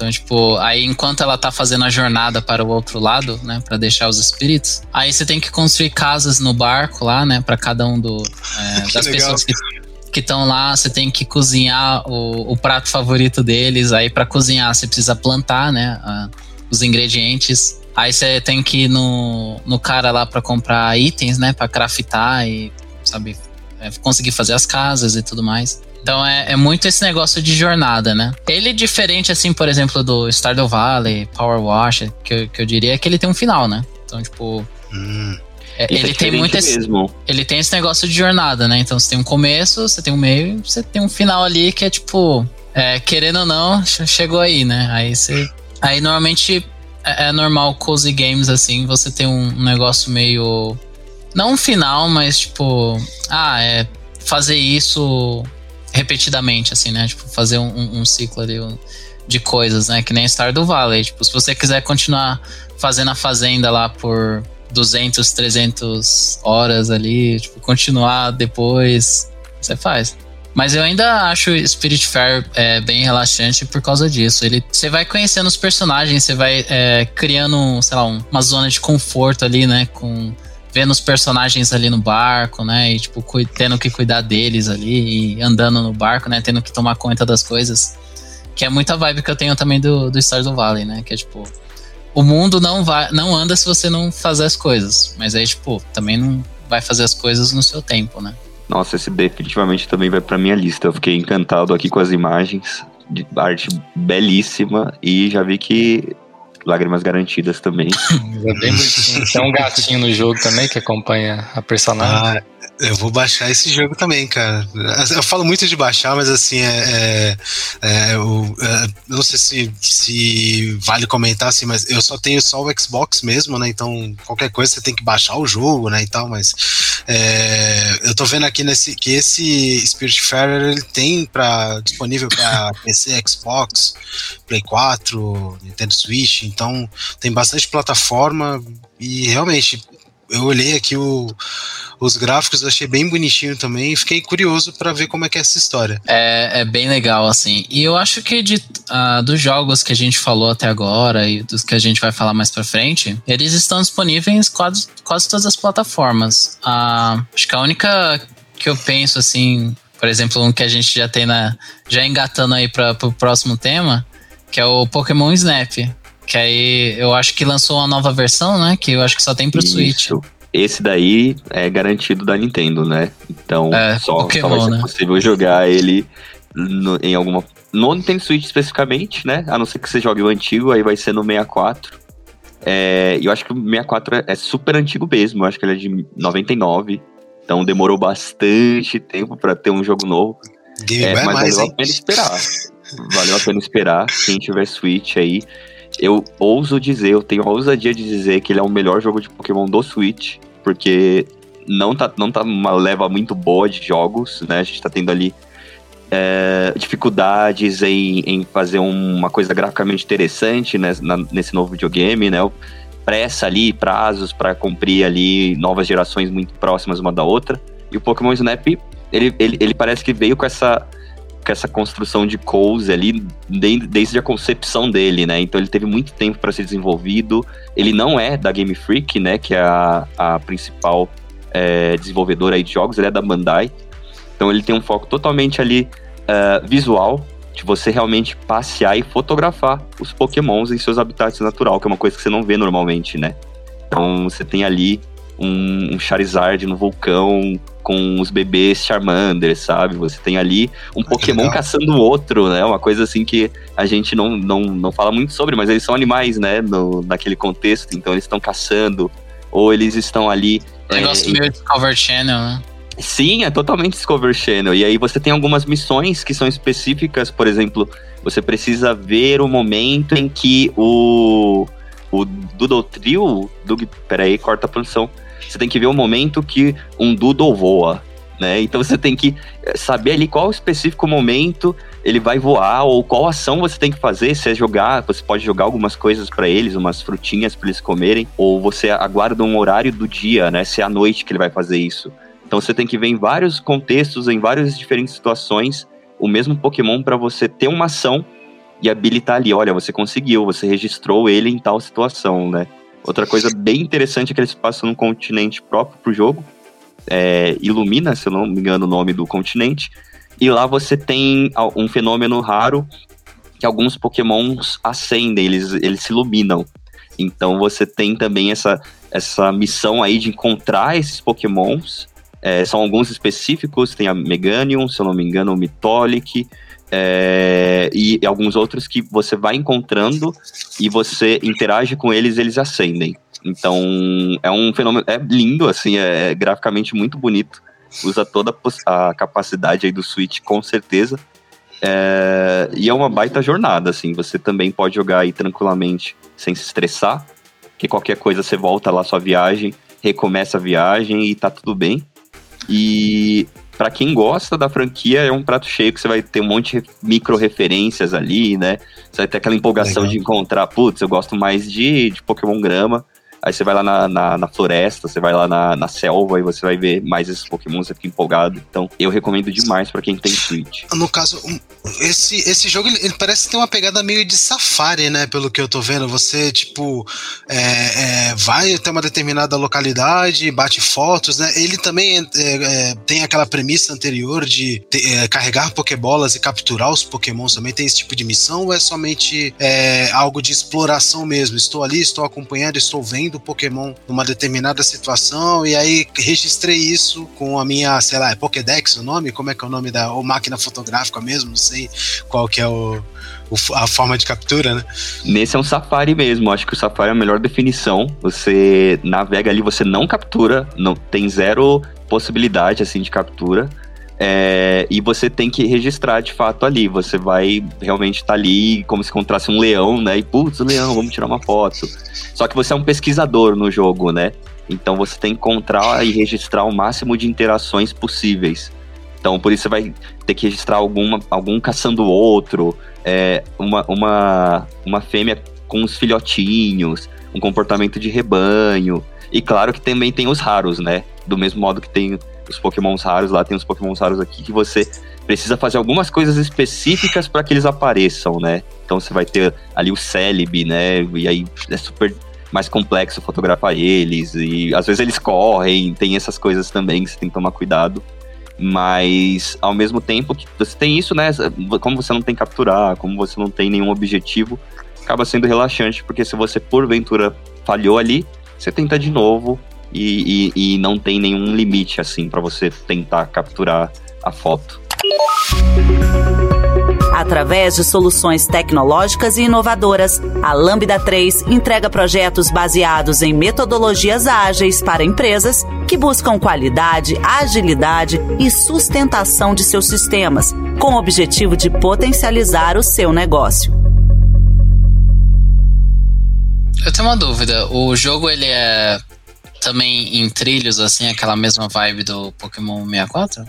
Então, tipo, aí enquanto ela tá fazendo a jornada para o outro lado, né, para deixar os espíritos, aí você tem que construir casas no barco lá, né, para cada um do, é, das legal. pessoas que que estão lá, você tem que cozinhar o, o prato favorito deles. Aí para cozinhar você precisa plantar, né, a, os ingredientes. Aí você tem que ir no, no cara lá para comprar itens, né, para craftar e sabe é, conseguir fazer as casas e tudo mais. Então é, é, muito esse negócio de jornada, né? Ele é diferente, assim, por exemplo, do Stardew Valley, Power Wash, que eu, que eu diria que ele tem um final, né? Então, tipo. Hum. É, ele é tem muito esse, mesmo. Ele tem esse negócio de jornada, né? Então você tem um começo, você tem um meio, você tem um final ali que é tipo. É, querendo ou não, chegou aí, né? Aí você. Aí normalmente é, é normal cozy games assim, você tem um, um negócio meio. Não um final, mas tipo. Ah, é fazer isso repetidamente, assim, né? Tipo, fazer um, um ciclo ali de coisas, né? Que nem Star do Valley. Tipo, se você quiser continuar fazendo a fazenda lá por 200, 300 horas ali, tipo, continuar depois, você faz. Mas eu ainda acho Spirit Fair é, bem relaxante por causa disso. Ele, você vai conhecendo os personagens, você vai é, criando, sei lá, um, uma zona de conforto ali, né? Com vendo os personagens ali no barco, né? E, tipo, tendo que cuidar deles ali e andando no barco, né? Tendo que tomar conta das coisas. Que é muita vibe que eu tenho também do, do Stars do Valley, né? Que é tipo. O mundo não vai, não anda se você não fazer as coisas. Mas aí, tipo, também não vai fazer as coisas no seu tempo, né? Nossa, esse definitivamente também vai pra minha lista. Eu fiquei encantado aqui com as imagens. De arte belíssima. E já vi que lágrimas garantidas também. é bem bonitinho. Tem um gatinho no jogo também que acompanha a personagem. Ah, eu vou baixar esse jogo também, cara. Eu falo muito de baixar, mas assim, é, é, é eu, é, não sei se, se vale comentar assim, mas eu só tenho só o Xbox mesmo, né? Então qualquer coisa você tem que baixar o jogo, né? E tal, mas É, eu tô vendo aqui nesse, que esse Spiritfarer ele tem pra, disponível para PC, Xbox, Play 4, Nintendo Switch, então tem bastante plataforma e realmente eu olhei aqui o, os gráficos, achei bem bonitinho também e fiquei curioso para ver como é que é essa história. É, é bem legal, assim. E eu acho que de, uh, dos jogos que a gente falou até agora e dos que a gente vai falar mais pra frente, eles estão disponíveis quase, quase todas as plataformas. Uh, acho que a única que eu penso, assim, por exemplo, um que a gente já tem na. já engatando aí para pro próximo tema, que é o Pokémon Snap. Que aí eu acho que lançou uma nova versão, né? Que eu acho que só tem pro Isso. Switch. Esse daí é garantido da Nintendo, né? Então é, só, Pokémon, só vai ser né? possível jogar ele no, em alguma. No Nintendo Switch especificamente, né? A não ser que você jogue o antigo, aí vai ser no 64. É, eu acho que o 64 é, é super antigo mesmo, eu acho que ele é de 99. Então demorou bastante tempo para ter um jogo novo. Game é, mas mais, valeu hein? a pena esperar. valeu a pena esperar. Quem tiver Switch aí, eu ouso dizer, eu tenho a ousadia de dizer que ele é o melhor jogo de Pokémon do Switch, porque não tá, não tá uma leva muito boa de jogos, né? A gente tá tendo ali é, dificuldades em, em fazer uma coisa graficamente interessante né, na, nesse novo videogame, né? Pressa ali, prazos para cumprir ali novas gerações muito próximas uma da outra. E o Pokémon Snap, ele, ele, ele parece que veio com essa com essa construção de cozy ali desde a concepção dele, né? Então ele teve muito tempo para ser desenvolvido. Ele não é da Game Freak, né? Que é a, a principal é, desenvolvedora aí de jogos, ele é da Bandai. Então ele tem um foco totalmente ali uh, visual, de você realmente passear e fotografar os pokémons em seus habitats natural, que é uma coisa que você não vê normalmente, né? Então você tem ali um, um Charizard no vulcão com os bebês Charmander, sabe? Você tem ali um Pokémon Legal. caçando outro, né? Uma coisa assim que a gente não, não, não fala muito sobre, mas eles são animais, né? No, naquele contexto, então eles estão caçando, ou eles estão ali. Negócio é, meio Discover Channel, né? Sim, é totalmente Discover Channel. E aí você tem algumas missões que são específicas, por exemplo, você precisa ver o momento em que o. O Doodle Trio. Doug, peraí, corta a produção você tem que ver o momento que um doodle voa, né? Então você tem que eh, saber ali qual específico momento ele vai voar ou qual ação você tem que fazer. Se é jogar, você pode jogar algumas coisas para eles, umas frutinhas para eles comerem, ou você aguarda um horário do dia, né? Se é à noite que ele vai fazer isso. Então você tem que ver em vários contextos, em várias diferentes situações, o mesmo Pokémon para você ter uma ação e habilitar ali, olha, você conseguiu, você registrou ele em tal situação, né? Outra coisa bem interessante é que eles passam num continente próprio pro jogo. É, Ilumina, se eu não me engano o nome do continente. E lá você tem um fenômeno raro que alguns pokémons acendem, eles, eles se iluminam. Então você tem também essa, essa missão aí de encontrar esses pokémons. É, são alguns específicos, tem a Meganium, se eu não me engano, o Mitolic, é, e, e, alguns outros que você vai encontrando e você interage com eles, eles acendem. Então é um fenômeno, é lindo, assim, é, é graficamente muito bonito. Usa toda a capacidade aí do Switch, com certeza. É, e é uma baita jornada, assim. Você também pode jogar aí tranquilamente, sem se estressar. Que qualquer coisa você volta lá sua viagem, recomeça a viagem e tá tudo bem. E para quem gosta da franquia, é um prato cheio que você vai ter um monte de micro referências ali, né? Você vai ter aquela empolgação Legal. de encontrar, putz, eu gosto mais de, de Pokémon Grama. Aí você vai lá na, na, na, floresta, você vai lá na, na selva e você vai ver mais esses Pokémon, você fica empolgado. Então, eu recomendo demais para quem tem Switch. No caso, esse, esse jogo ele, parece ter uma pegada meio de safari, né? Pelo que eu tô vendo. Você, tipo, é, é, vai até uma determinada localidade, bate fotos, né? Ele também é, é tem aquela premissa anterior de é, carregar Pokébolas e capturar os Pokémons também. Tem esse tipo de missão ou é somente é, algo de exploração mesmo? Estou ali, estou acompanhando, estou vendo do Pokémon numa determinada situação e aí registrei isso com a minha, sei lá, é Pokédex o nome? Como é que é o nome da ou máquina fotográfica mesmo? Não sei qual que é o, o, a forma de captura, né? Nesse é um Safari mesmo, acho que o Safari é a melhor definição. Você navega ali, você não captura, não tem zero possibilidade assim de captura. É, e você tem que registrar de fato ali. Você vai realmente estar tá ali como se encontrasse um leão, né? E putz, leão, vamos tirar uma foto. Só que você é um pesquisador no jogo, né? Então você tem que encontrar e registrar o máximo de interações possíveis. Então por isso você vai ter que registrar alguma, algum caçando outro, é, uma, uma, uma fêmea com os filhotinhos, um comportamento de rebanho. E claro que também tem os raros, né? Do mesmo modo que tem os pokémons raros lá, tem os pokémons raros aqui que você precisa fazer algumas coisas específicas para que eles apareçam, né? Então você vai ter ali o Celebi, né? E aí é super mais complexo fotografar eles e às vezes eles correm, tem essas coisas também que você tem que tomar cuidado. Mas ao mesmo tempo que você tem isso, né? Como você não tem capturar, como você não tem nenhum objetivo, acaba sendo relaxante, porque se você porventura falhou ali, você tenta de novo e, e, e não tem nenhum limite assim para você tentar capturar a foto. Através de soluções tecnológicas e inovadoras, a Lambda 3 entrega projetos baseados em metodologias ágeis para empresas que buscam qualidade, agilidade e sustentação de seus sistemas, com o objetivo de potencializar o seu negócio. Eu tenho uma dúvida. O jogo ele é também em trilhos, assim, aquela mesma vibe do Pokémon 64?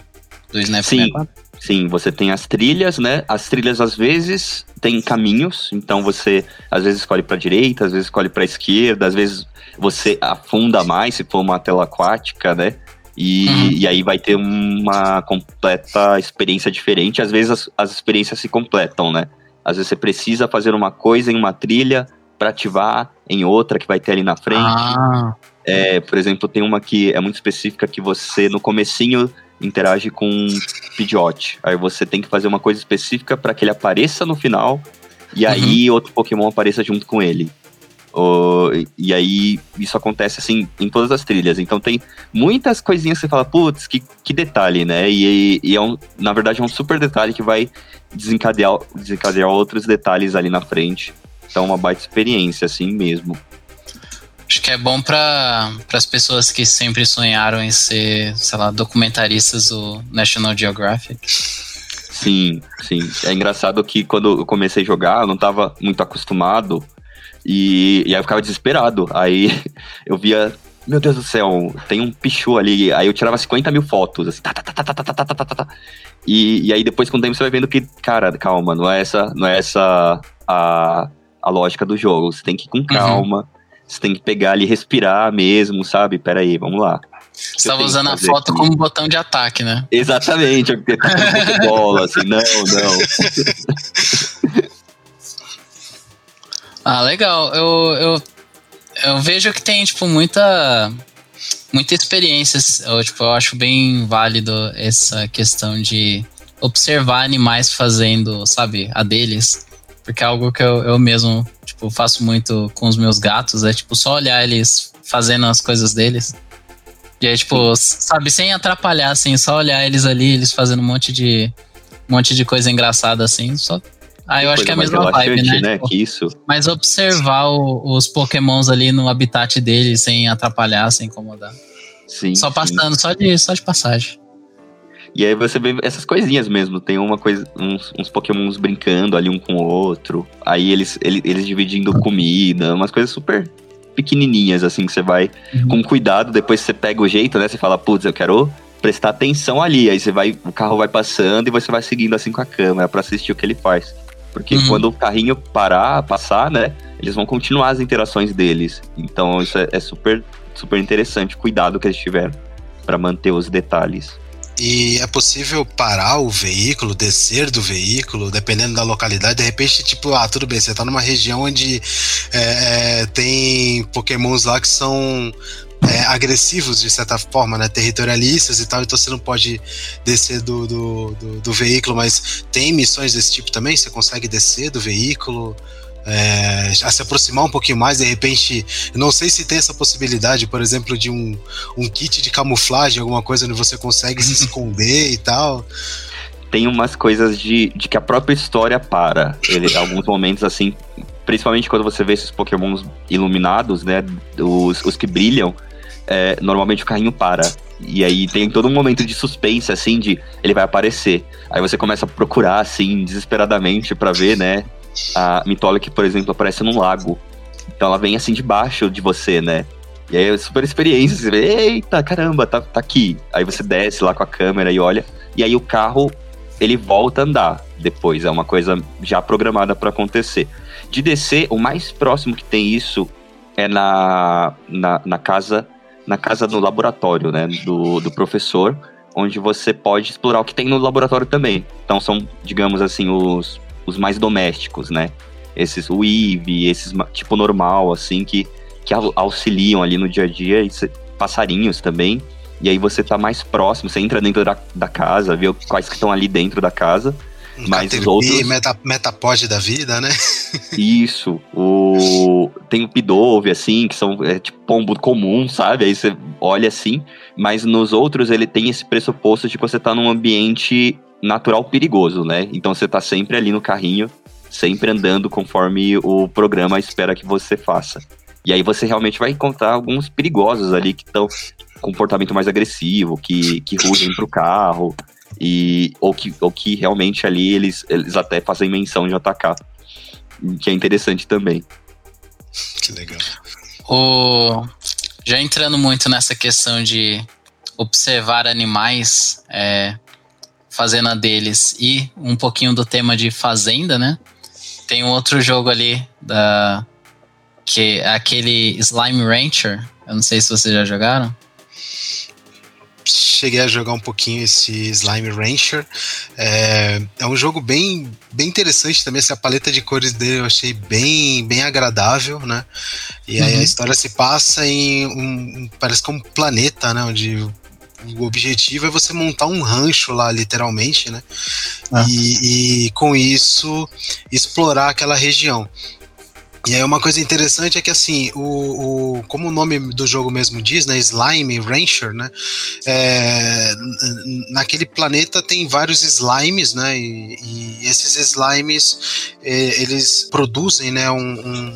Do Snap Sim. 64? Sim, você tem as trilhas, né? As trilhas às vezes tem caminhos, então você às vezes escolhe para direita, às vezes escolhe para esquerda, às vezes você afunda mais se for uma tela aquática, né? E, Uhum. e aí vai ter uma completa experiência diferente. Às vezes as, as experiências se completam, né? Às vezes você precisa fazer uma coisa em uma trilha para ativar em outra que vai ter ali na frente. Ah, É, por exemplo, tem uma que é muito específica que você no comecinho interage com um Pidgeot. Aí você tem que fazer uma coisa específica para que ele apareça no final e aí outro Pokémon apareça junto com ele. E aí isso acontece assim em todas as trilhas. Então tem muitas coisinhas que você fala, putz, que, que detalhe, né? E, e é um, na verdade é um super detalhe que vai desencadear, desencadear outros detalhes ali na frente. Então uma baita experiência, assim mesmo. Acho que é bom para as pessoas que sempre sonharam em ser, sei lá, documentaristas do National Geographic. Sim, sim. É engraçado que quando eu comecei a jogar, eu não tava muito acostumado. E, e aí eu ficava desesperado. Aí eu via, meu Deus do céu, tem um pichu ali. Aí eu tirava 50 mil fotos, assim, tá, tá, tá, tá, tá, tá, tá, tá, tá, tá. E, e aí depois com o tempo você vai vendo que, cara, calma, não é essa, não é essa a, a lógica do jogo. Você tem que ir com calma. Você tem que pegar ali, respirar mesmo, sabe? Pera aí, vamos lá. Você estava usando a foto aqui? como botão de ataque, né? Exatamente, eu bola, assim, não, não. Ah, legal. Eu, eu, eu vejo que tem, tipo, muita, muita experiência. Eu, tipo, eu acho bem válido essa questão de observar animais fazendo, sabe, a deles. Porque é algo que eu, eu mesmo, tipo, faço muito com os meus gatos. É, tipo, só olhar eles fazendo as coisas deles. E aí, tipo, sabe, sem atrapalhar, assim, só olhar eles ali, eles fazendo um monte de, um monte de coisa engraçada, assim, só... Ah, eu acho que é a mesma vibe, né? né? Tipo, Que isso. mas observar o- os pokémons ali no habitat deles sem atrapalhar, sem incomodar. Sim. Só sim. passando, só de, só de passagem. E aí você vê essas coisinhas mesmo. Tem uma coisa, uns, uns pokémons brincando ali um com o outro. Aí eles, ele- eles dividindo comida, umas coisas super pequenininhas, assim, que você vai Uhum. com cuidado. Depois você pega o jeito, né? Você fala, putz, eu quero prestar atenção ali. Aí você vai, o carro vai passando e você vai seguindo assim com a câmera pra assistir o que ele faz. Porque Uhum. quando o carrinho parar, passar, né? Eles vão continuar as interações deles. Então isso é, é super, super interessante. o Cuidado que eles tiveram pra manter os detalhes. E é possível parar o veículo, descer do veículo, dependendo da localidade. De repente, tipo, ah, tudo bem, você tá numa região onde é, é, tem pokémons lá que são é, agressivos de certa forma, né? Territorialistas e tal, então você não pode descer do, do, do, do veículo, mas tem missões desse tipo também? Você consegue descer do veículo? É, a se aproximar um pouquinho mais, de repente, não sei se tem essa possibilidade, por exemplo, de um, um kit de camuflagem, alguma coisa onde você consegue se esconder e tal. tem umas coisas de, de que a própria história para. Ele, alguns momentos assim, principalmente quando você vê esses pokémons iluminados, né? Os, os que brilham, é, normalmente o carrinho para. E aí tem todo um momento de suspense, assim, de ele vai aparecer. Aí você começa a procurar, assim, desesperadamente pra ver, né? A Mitolic, por exemplo, aparece num lago. Então ela vem assim debaixo de você, né? E aí é super experiência, você vê, eita, caramba, tá, tá aqui. Aí você desce lá com a câmera e olha, e aí o carro, ele volta a andar depois, é uma coisa já programada para acontecer. De descer, o mais próximo que tem isso é na, na, na casa na casa do laboratório, né, do, do professor, onde você pode explorar o que tem no laboratório também. Então são, digamos assim, os, os mais domésticos, né? Esses, o Eve, esses tipo normal, assim, que, que auxiliam ali no dia a dia, e passarinhos também. E aí você tá mais próximo, você entra dentro da, da casa, vê quais que estão ali dentro da casa. Um mas os outros... meta, metapod da vida, né? Isso. O... Tem o Pidove, assim, que são é, tipo pombo comum, sabe? Aí você olha assim. Mas nos outros ele tem esse pressuposto de que você tá num ambiente natural perigoso, né? Então você tá sempre ali no carrinho, sempre andando conforme o programa espera que você faça. E aí você realmente vai encontrar alguns perigosos ali que estão comportamento mais agressivo, que, que rugem pro carro, e, ou, que, ou que realmente ali eles, eles até fazem menção de atacar. Que é interessante também. Que legal. O, já entrando muito nessa questão de observar animais, é, fazendo a deles e um pouquinho do tema de fazenda, né? Tem um outro jogo ali da que é aquele Slime Rancher. Eu não sei se vocês já jogaram cheguei a jogar um pouquinho esse Slime Rancher. É, é um jogo bem, bem interessante também. Essa paleta de cores dele eu achei bem, bem agradável, né? E uhum. aí a uhum. história se passa em um, parece que é um planeta, né? Onde o objetivo é você montar um rancho lá, literalmente, né? Ah. E, e com isso explorar aquela região. E aí uma coisa interessante é que assim, o, o, como o nome do jogo mesmo diz, né, Slime Rancher, né, é, naquele planeta tem vários slimes, né, e, e esses slimes eles produzem, né, um, um,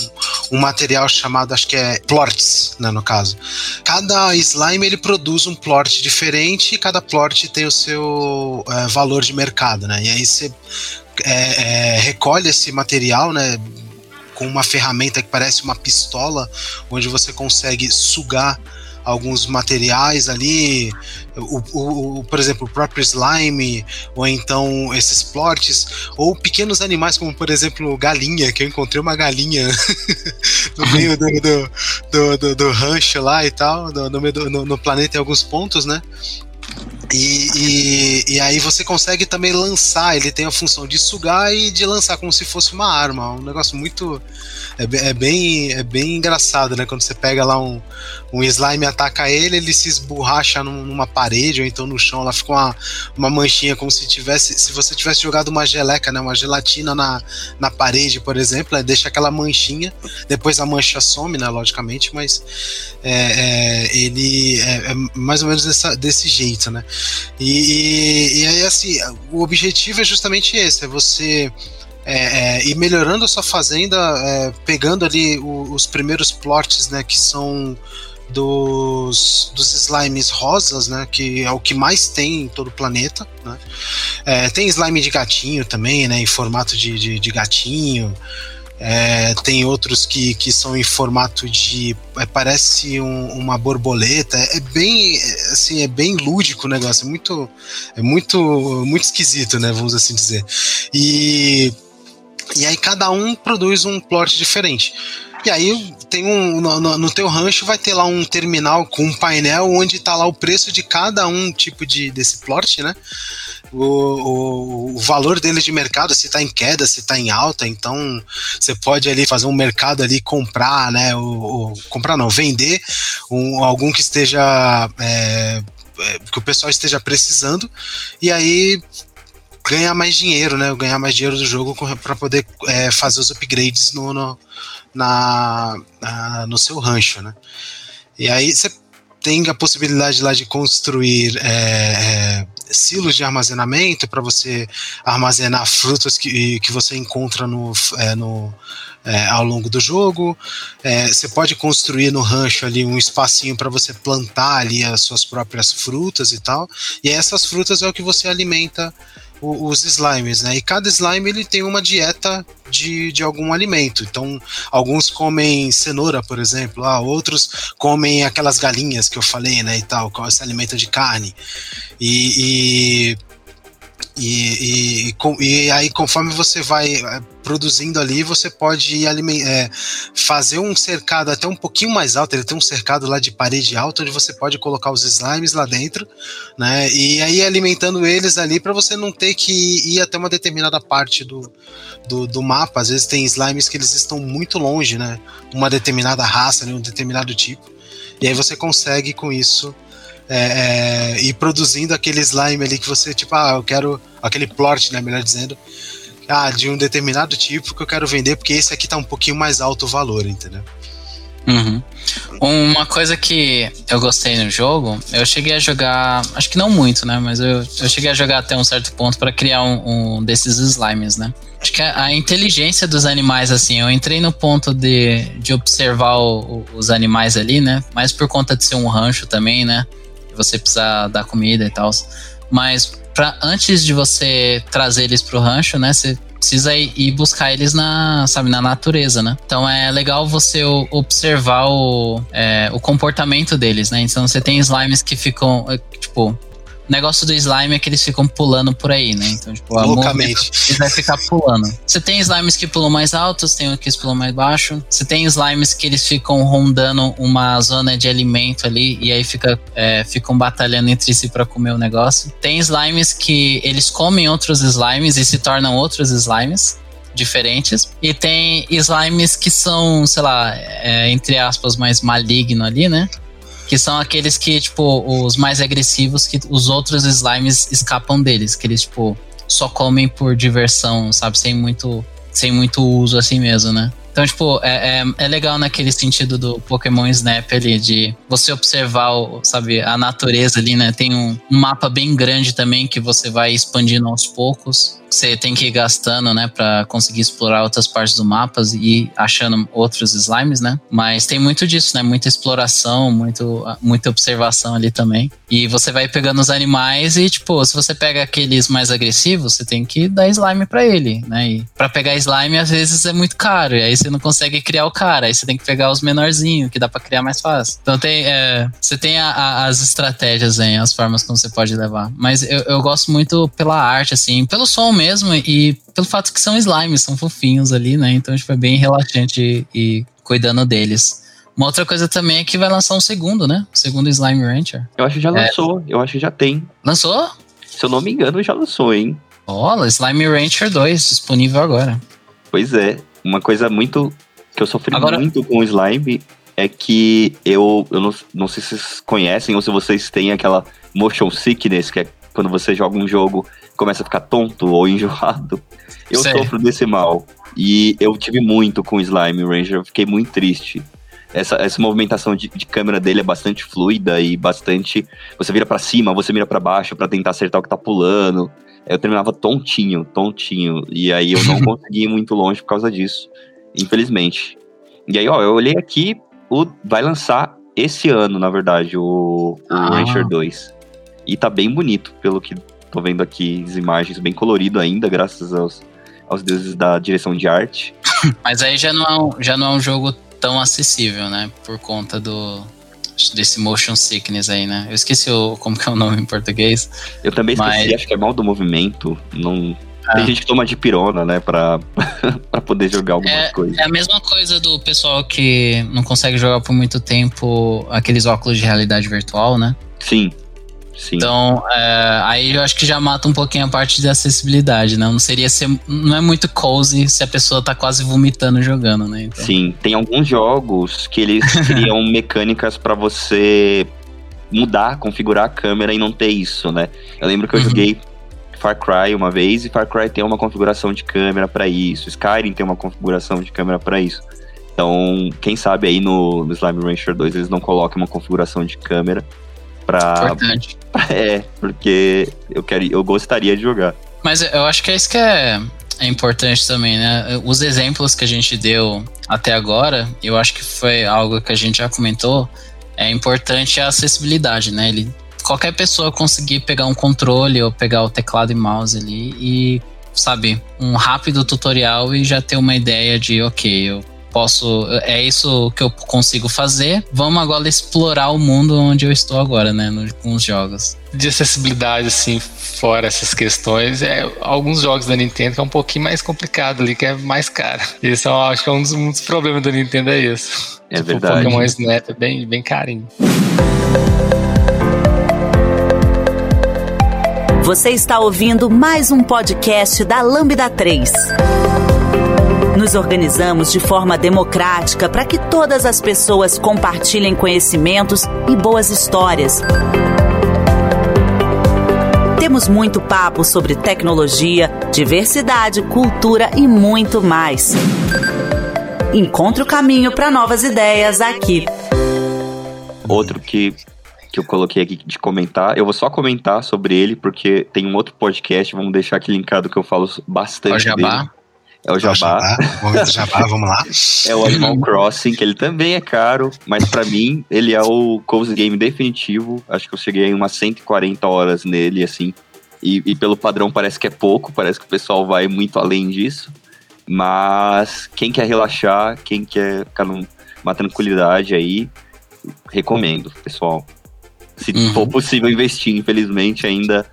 um, material chamado, acho que é plorts, né, no caso. Cada slime ele produz um plort diferente e cada plort tem o seu é, valor de mercado, né, e aí você é, é, recolhe esse material, né, com uma ferramenta que parece uma pistola, onde você consegue sugar alguns materiais ali, o, o, o, por exemplo, o próprio slime, ou então esses plorts, ou pequenos animais, como por exemplo galinha, que eu encontrei uma galinha no meio do, do, do, do, do rancho lá e tal, no, no, no planeta em alguns pontos, né? E, e, e, aí você consegue também lançar, ele tem a função de sugar e de lançar como se fosse uma arma. Um negócio muito. É, é bem, é bem engraçado, né? Quando você pega lá um, um slime ataca ele, ele se esborracha numa parede ou então no chão, ela fica uma, uma manchinha, como se tivesse. Se você tivesse jogado uma geleca, né? Uma gelatina na, na parede, por exemplo, deixa aquela manchinha, depois a mancha some, né? Logicamente, mas é, é, ele é, é mais ou menos dessa, desse jeito, né? E, e, aí, assim, o objetivo é justamente esse: é você é, é, ir melhorando a sua fazenda, é, pegando ali o, os primeiros plots, né, que são dos, dos slimes rosas, né, que é o que mais tem em todo o planeta. Né? É, tem slime de gatinho também, né, em formato de, de, de gatinho. É, tem outros que, que são em formato de. É, parece um, uma borboleta. É, bem assim, é bem lúdico o negócio. É muito, é muito, muito esquisito, né? Vamos assim dizer. E, e aí cada um produz um plot diferente. E aí tem um. No, no, teu rancho vai ter lá um terminal com um painel onde está lá o preço de cada um tipo de desse plot, né? O, o, o valor dele de mercado, se está em queda, se está em alta, então você pode ali fazer um mercado ali, comprar, né? Comprar não, vender um, algum que esteja. É, é, que o pessoal esteja precisando, e aí ganhar mais dinheiro, né? Ganhar mais dinheiro do jogo para poder é, fazer os upgrades no, no, na, na, no seu rancho, né? E aí você tem a possibilidade lá de construir é, é, silos de armazenamento para você armazenar frutas que, que você encontra no, é, no, é, ao longo do jogo. É, você pode construir no rancho ali um espacinho para você plantar ali as suas próprias frutas e tal. E essas frutas é o que você alimenta os slimes, né? E cada slime ele tem uma dieta de, de algum alimento. Então, alguns comem cenoura, por exemplo, ah, outros comem aquelas galinhas que eu falei, né? E tal, se alimenta de carne. E, e e, e, e, aí, conforme você vai produzindo ali, você pode é, fazer um cercado até um pouquinho mais alto. Ele tem um cercado lá de parede alta, onde você pode colocar os slimes lá dentro, né? E aí alimentando eles ali para você não ter que ir até uma determinada parte do, do, do, mapa. Às vezes tem slimes que eles estão muito longe, né? Uma determinada raça, né? um determinado tipo. E aí você consegue com isso é, é, e produzindo aquele slime ali que você, tipo, ah, eu quero aquele plot, né, melhor dizendo, ah, de um determinado tipo que eu quero vender, porque esse aqui tá um pouquinho mais alto o valor, entendeu? Uhum. Uma coisa que eu gostei no jogo, eu cheguei a jogar, acho que não muito, né? Mas eu, eu cheguei a jogar até um certo ponto para criar um, um, desses slimes, né? Acho que a, a, inteligência dos animais, assim, eu entrei no ponto de, de observar o, os animais ali, né? Mas por conta de ser um rancho também, né? você precisa dar comida e tal. Mas pra, antes de você trazer eles pro rancho, né? Você precisa ir, buscar eles na, sabe, na natureza, né? Então é legal você observar o, é, o comportamento deles, né? Então você tem slimes que ficam, é, tipo, o negócio do slime é que eles ficam pulando por aí, né? Então, tipo, a Loucamente. Eles vai ficar pulando. Você tem slimes que pulam mais altos, tem que pulam mais baixo. Você tem slimes que eles ficam rondando uma zona de alimento ali e aí fica, é, ficam batalhando entre si para comer o negócio. Tem slimes que eles comem outros slimes e se tornam outros slimes diferentes. E tem slimes que são, sei lá, é, entre aspas, mais maligno ali, né? Que são aqueles que, tipo, os mais agressivos, que os outros slimes escapam deles. Que eles, tipo, só comem por diversão, sabe? Sem muito, sem muito uso assim mesmo, né? Então, tipo, é, é, é, legal naquele sentido do Pokémon Snap ali, de você observar, o, sabe, a natureza ali, né? Tem um, um, mapa bem grande também que você vai expandindo aos poucos. Você tem que ir gastando, né, para conseguir explorar outras partes do mapa e achando outros slimes, né? Mas tem muito disso, né? Muita exploração, muito, muita observação ali também. E você vai pegando os animais e, tipo, se você pega aqueles mais agressivos, você tem que dar slime para ele, né? E pra pegar slime, às vezes é muito caro. E aí você não consegue criar o cara. Aí você tem que pegar os menorzinhos, que dá para criar mais fácil. Então tem, é, você tem a, a, as estratégias, hein, as formas como você pode levar. Mas eu, eu gosto muito pela arte, assim, pelo som mesmo e pelo fato que são slimes, são fofinhos ali, né? Então, tipo, é bem relaxante e, e cuidando deles. Uma outra coisa também é que vai lançar um segundo, né? O segundo Slime Rancher. Eu acho que já é. lançou, eu acho que já tem. Lançou? Se eu não me engano, já lançou, hein? Olha, Slime Rancher 2, disponível agora. Pois é, uma coisa muito que eu sofri agora... muito com o Slime é que eu, eu não, não sei se vocês conhecem ou se vocês têm aquela motion sickness, que é quando você joga um jogo começa a ficar tonto ou enjoado. Eu Sério? sofro desse mal. E eu tive muito com o Slime Ranger, eu fiquei muito triste. Essa, essa movimentação de, de câmera dele é bastante fluida e bastante. Você vira para cima, você mira para baixo para tentar acertar o que tá pulando. Eu terminava tontinho, tontinho. E aí eu não consegui ir muito longe por causa disso, infelizmente. E aí, ó, eu olhei aqui, o, vai lançar esse ano, na verdade, o, o ah. Rancher 2. E tá bem bonito, pelo que tô vendo aqui as imagens, bem colorido ainda, graças aos, aos deuses da direção de arte. Mas aí já não, é um, já não é um jogo tão acessível, né? Por conta do desse motion sickness aí, né? Eu esqueci o, como que é o nome em português. Eu também esqueci, mas... acho que é mal do movimento. Não, tem é. gente que toma de pirona, né, pra, pra poder jogar algumas é, coisas. É a mesma coisa do pessoal que não consegue jogar por muito tempo aqueles óculos de realidade virtual, né? Sim. Sim. Então, é, aí eu acho que já mata um pouquinho a parte de acessibilidade, né? Não seria ser. Não é muito cozy se a pessoa tá quase vomitando jogando, né? Então... Sim, tem alguns jogos que eles criam mecânicas para você mudar, configurar a câmera e não ter isso, né? Eu lembro que eu uhum. joguei Far Cry uma vez e Far Cry tem uma configuração de câmera para isso. Skyrim tem uma configuração de câmera para isso. Então, quem sabe aí no, no Slime Rancher 2 eles não colocam uma configuração de câmera pra. Importante. É, porque eu, quero, eu gostaria de jogar. Mas eu acho que é isso que é, é importante também, né? Os exemplos que a gente deu até agora, eu acho que foi algo que a gente já comentou. É importante a acessibilidade, né? Ele qualquer pessoa conseguir pegar um controle ou pegar o teclado e mouse ali e, sabe, um rápido tutorial e já ter uma ideia de, ok, eu posso. É isso que eu consigo fazer. Vamos agora explorar o mundo onde eu estou agora, né? No, com os jogos. De acessibilidade, assim, fora essas questões, é alguns jogos da Nintendo que é um pouquinho mais complicado ali, que é mais caro. Isso eu acho que é um dos, um dos problemas da Nintendo é isso. É tipo, verdade. O Pokémon Snap é bem, bem carinho. Você está ouvindo mais um podcast da Lambda 3. Nos organizamos de forma democrática para que todas as pessoas compartilhem conhecimentos e boas histórias. Temos muito papo sobre tecnologia, diversidade, cultura e muito mais. Encontre o caminho para novas ideias aqui. Outro que, que eu coloquei aqui de comentar, eu vou só comentar sobre ele porque tem um outro podcast, vamos deixar aqui linkado que eu falo bastante. O Jabá. Dele. É o Jabá. Momento Jabá, vamos lá. É o Animal Crossing, que ele também é caro, mas para mim ele é o cozy game definitivo. Acho que eu cheguei em umas 140 horas nele, assim. E, e, pelo padrão parece que é pouco, parece que o pessoal vai muito além disso. Mas quem quer relaxar, quem quer ficar numa tranquilidade aí, recomendo, pessoal. Se uhum. for possível investir, infelizmente ainda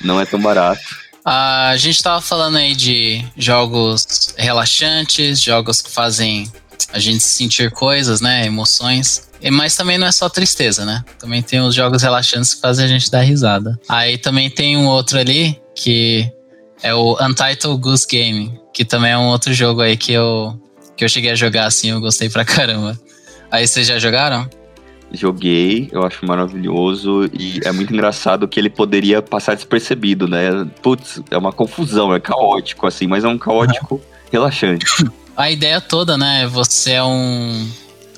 não é tão barato. A gente estava falando aí de jogos relaxantes, jogos que fazem a gente sentir coisas, né? Emoções. Mas também não é só tristeza, né? Também tem os jogos relaxantes que fazem a gente dar risada. Aí também tem um outro ali que é o Untitled Goose Game, que também é um outro jogo aí que eu, que eu cheguei a jogar assim, eu gostei pra caramba. Aí vocês já jogaram? Joguei, eu acho maravilhoso e é muito engraçado que ele poderia passar despercebido, né? Putz, é uma confusão, é caótico assim, mas é um caótico relaxante. A ideia toda, né? Você é um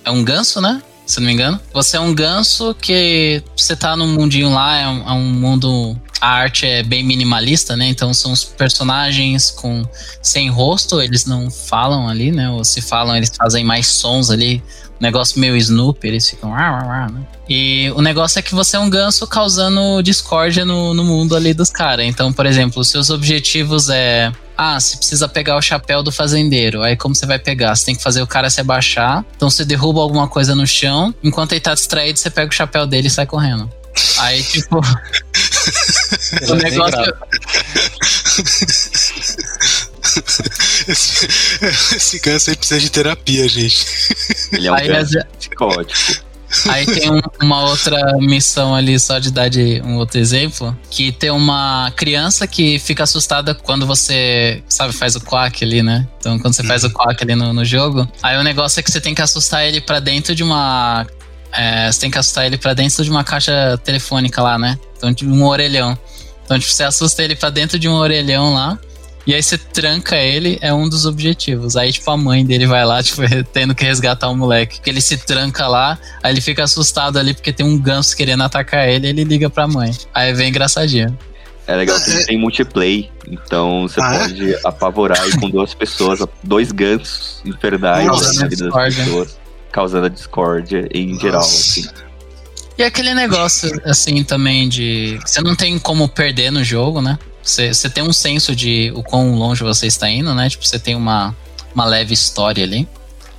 é um ganso, né? Se não me engano. Você é um ganso que você tá num mundinho lá, é um, é um mundo a arte é bem minimalista, né? Então são os personagens com sem rosto, eles não falam ali, né? Ou se falam, eles fazem mais sons ali negócio meio Snoopy, eles ficam. Né? E o negócio é que você é um ganso causando discórdia no, no mundo ali dos caras. Então, por exemplo, os seus objetivos é. Ah, você precisa pegar o chapéu do fazendeiro. Aí como você vai pegar? Você tem que fazer o cara se abaixar. Então você derruba alguma coisa no chão. Enquanto ele tá distraído, você pega o chapéu dele e sai correndo. Aí, tipo. o negócio. esse, esse aí precisa de terapia, gente. Ele é um aí, psicótico. Aí tem um, uma outra missão ali, só de dar de um outro exemplo, que tem uma criança que fica assustada quando você, sabe, faz o quack ali, né? Então, quando você faz o uhum. quack ali no, no jogo, aí o negócio é que você tem que assustar ele para dentro de uma é, você tem que assustar ele para dentro de uma caixa telefônica lá, né? Então, de um orelhão. Então, tipo, você assusta ele para dentro de um orelhão lá. E aí você tranca ele, é um dos objetivos. Aí, tipo, a mãe dele vai lá, tipo, tendo que resgatar o moleque. Porque ele se tranca lá, aí ele fica assustado ali porque tem um ganso querendo atacar ele, ele liga pra mãe. Aí vem engraçadinho. É legal que tem multiplay, então você ah, é? pode é? apavorar aí com duas pessoas, dois gansos infernais na vida das pessoas, causando a discórdia em Nossa. geral, assim. E aquele negócio, assim, também de. Você não tem como perder no jogo, né? Você, tem um senso de o quão longe você está indo, né? Tipo, você tem uma, uma leve história ali.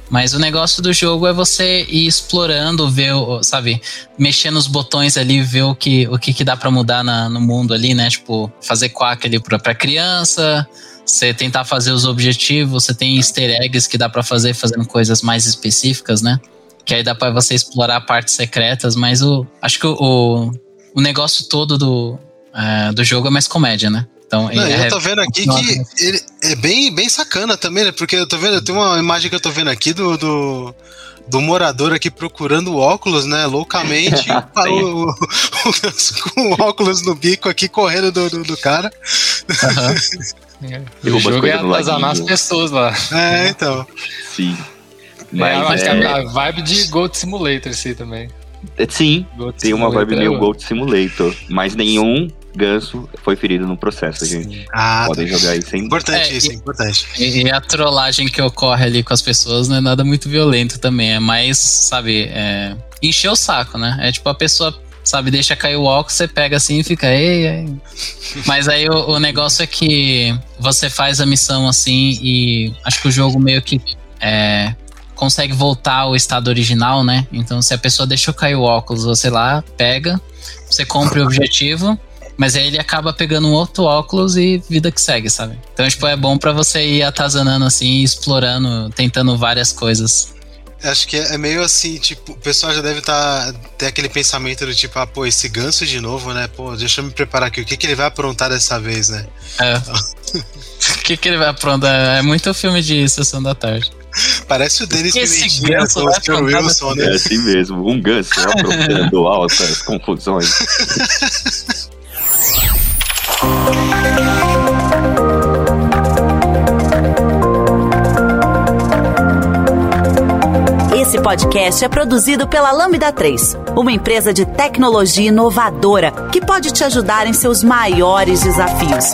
Mas o negócio do jogo é você ir explorando, ver, sabe, mexer nos botões ali, ver o que, o que, que dá para mudar na, no mundo ali, né? Tipo, fazer quack ali pra, pra criança, você tentar fazer os objetivos, você tem easter eggs que dá para fazer fazendo coisas mais específicas, né? Que aí dá para você explorar partes secretas, mas o acho que o, o negócio todo do, uh, do jogo é mais comédia, né? Então, Não, é, eu tô vendo aqui que ele é bem, bem sacana também, né? Porque eu tô vendo, tem uma imagem que eu tô vendo aqui do, do, do morador aqui procurando óculos, né? Loucamente, o, o, o, com óculos no bico aqui correndo do, do, do cara. Uhum. o jogo é atazanar as pessoas lá. É, então. Sim. Mas é, é... a vibe de Gold Simulator, sim, também. Sim, Goat tem uma vibe meio é Gold Simulator, mas nenhum ganso foi ferido no processo, gente. Ah, tá. Podem jogar aí sem. Importante é, isso, é importante. E, e, a trollagem que ocorre ali com as pessoas não é nada muito violento também. É mais, sabe, é, encher o saco, né? É tipo a pessoa sabe? Deixa cair o óculos, você pega assim e fica. Ei, ei. Mas aí o, o, negócio é que você faz a missão assim e acho que o jogo meio que é, consegue voltar ao estado original, né? Então se a pessoa deixou cair o óculos, você lá pega, você compra o objetivo. Mas aí ele acaba pegando um outro óculos e vida que segue, sabe? Então, tipo, é bom para você ir atazanando assim, explorando, tentando várias coisas. Acho que é, meio assim, tipo, o pessoal já deve tá, ter aquele pensamento do tipo, ah, pô, esse ganso de novo, né? Pô, deixa eu me preparar aqui. O que, que ele vai aprontar dessa vez, né? É. o que, que ele vai aprontar? É muito filme de Sessão da Tarde. Parece o Denis Pimentinha com o Wilson, né? É assim mesmo, um ganso aprontando altas confusões. Esse podcast é produzido pela Lambda 3, uma empresa de tecnologia inovadora que pode te ajudar em seus maiores desafios.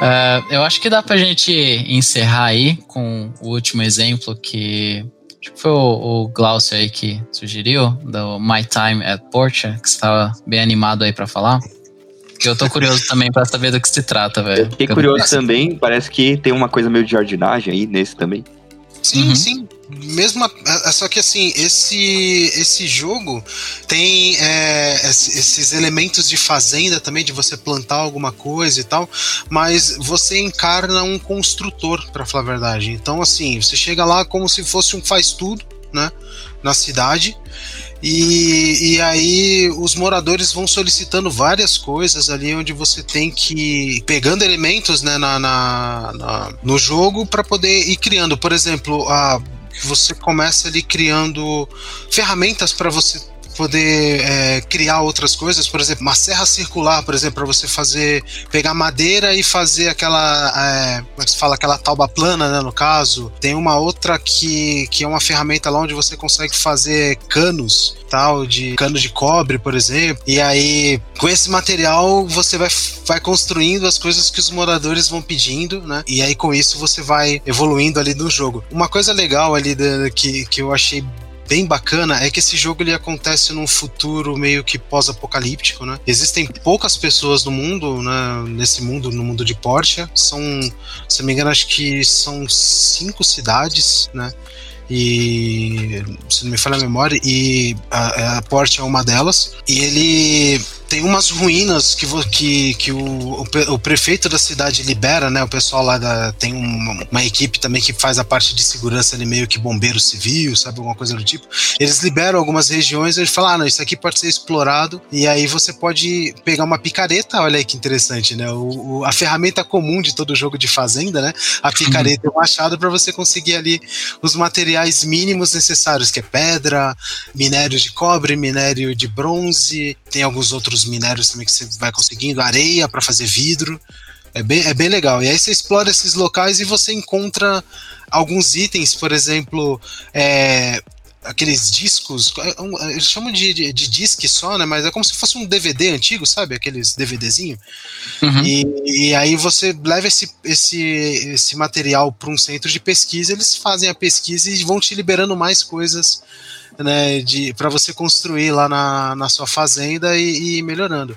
Uh, eu acho que dá pra gente encerrar aí com o último exemplo que acho que foi o, o Glaucio aí que sugeriu, do My Time at Porsche, que estava bem animado aí para falar. Que eu tô curioso também para saber do que se trata, velho. Eu fiquei curioso também, parece que tem uma coisa meio de jardinagem aí nesse também. Sim, uhum. sim. Mesmo só que assim esse esse jogo tem é, esses elementos de fazenda também de você plantar alguma coisa e tal, mas você encarna um construtor para falar a verdade. Então assim você chega lá como se fosse um faz tudo, né, na cidade e, e aí os moradores vão solicitando várias coisas ali onde você tem que pegando elementos né, na, na, na no jogo para poder ir criando. Por exemplo, a você começa ali criando ferramentas para você poder é, criar outras coisas, por exemplo, uma serra circular, por exemplo, para você fazer, pegar madeira e fazer aquela, é, como é que se fala, aquela tauba plana, né, no caso. Tem uma outra que, que é uma ferramenta lá onde você consegue fazer canos, tal, de cano de cobre, por exemplo. E aí, com esse material, você vai, vai construindo as coisas que os moradores vão pedindo, né? E aí, com isso, você vai evoluindo ali no jogo. Uma coisa legal ali de, que, que eu achei bem bacana é que esse jogo ele acontece num futuro meio que pós-apocalíptico, né? Existem poucas pessoas no mundo, né? Nesse mundo, no mundo de Porsche. São, se não me engano, acho que são cinco cidades, né? E se não me falha a memória, e a, a Porsche é uma delas. E ele tem umas ruínas que, que, que o, o, prefeito da cidade libera, né? O pessoal lá da, tem uma, uma, equipe também que faz a parte de segurança ali, meio que bombeiro civil, sabe? Alguma coisa do tipo. Eles liberam algumas regiões e eles falam: ah, não, isso aqui pode ser explorado. E aí você pode pegar uma picareta, olha aí que interessante, né? O, o a ferramenta comum de todo jogo de fazenda, né? A picareta e o machado para você conseguir ali os materiais mínimos necessários, que é pedra, minério de cobre, minério de bronze, tem alguns outros outros minérios também que você vai conseguindo, areia para fazer vidro. É bem, é bem legal. E aí você explora esses locais e você encontra alguns itens, por exemplo, é, aqueles discos, é eles chamam de, de, de disque só, né? Mas é como se fosse um DVD antigo, sabe? Aqueles DVDzinho. Uhum. E, e, aí você leva esse, esse, esse material para um centro de pesquisa, eles fazem a pesquisa e vão te liberando mais coisas né, de para você construir lá na, na sua fazenda e, e ir melhorando,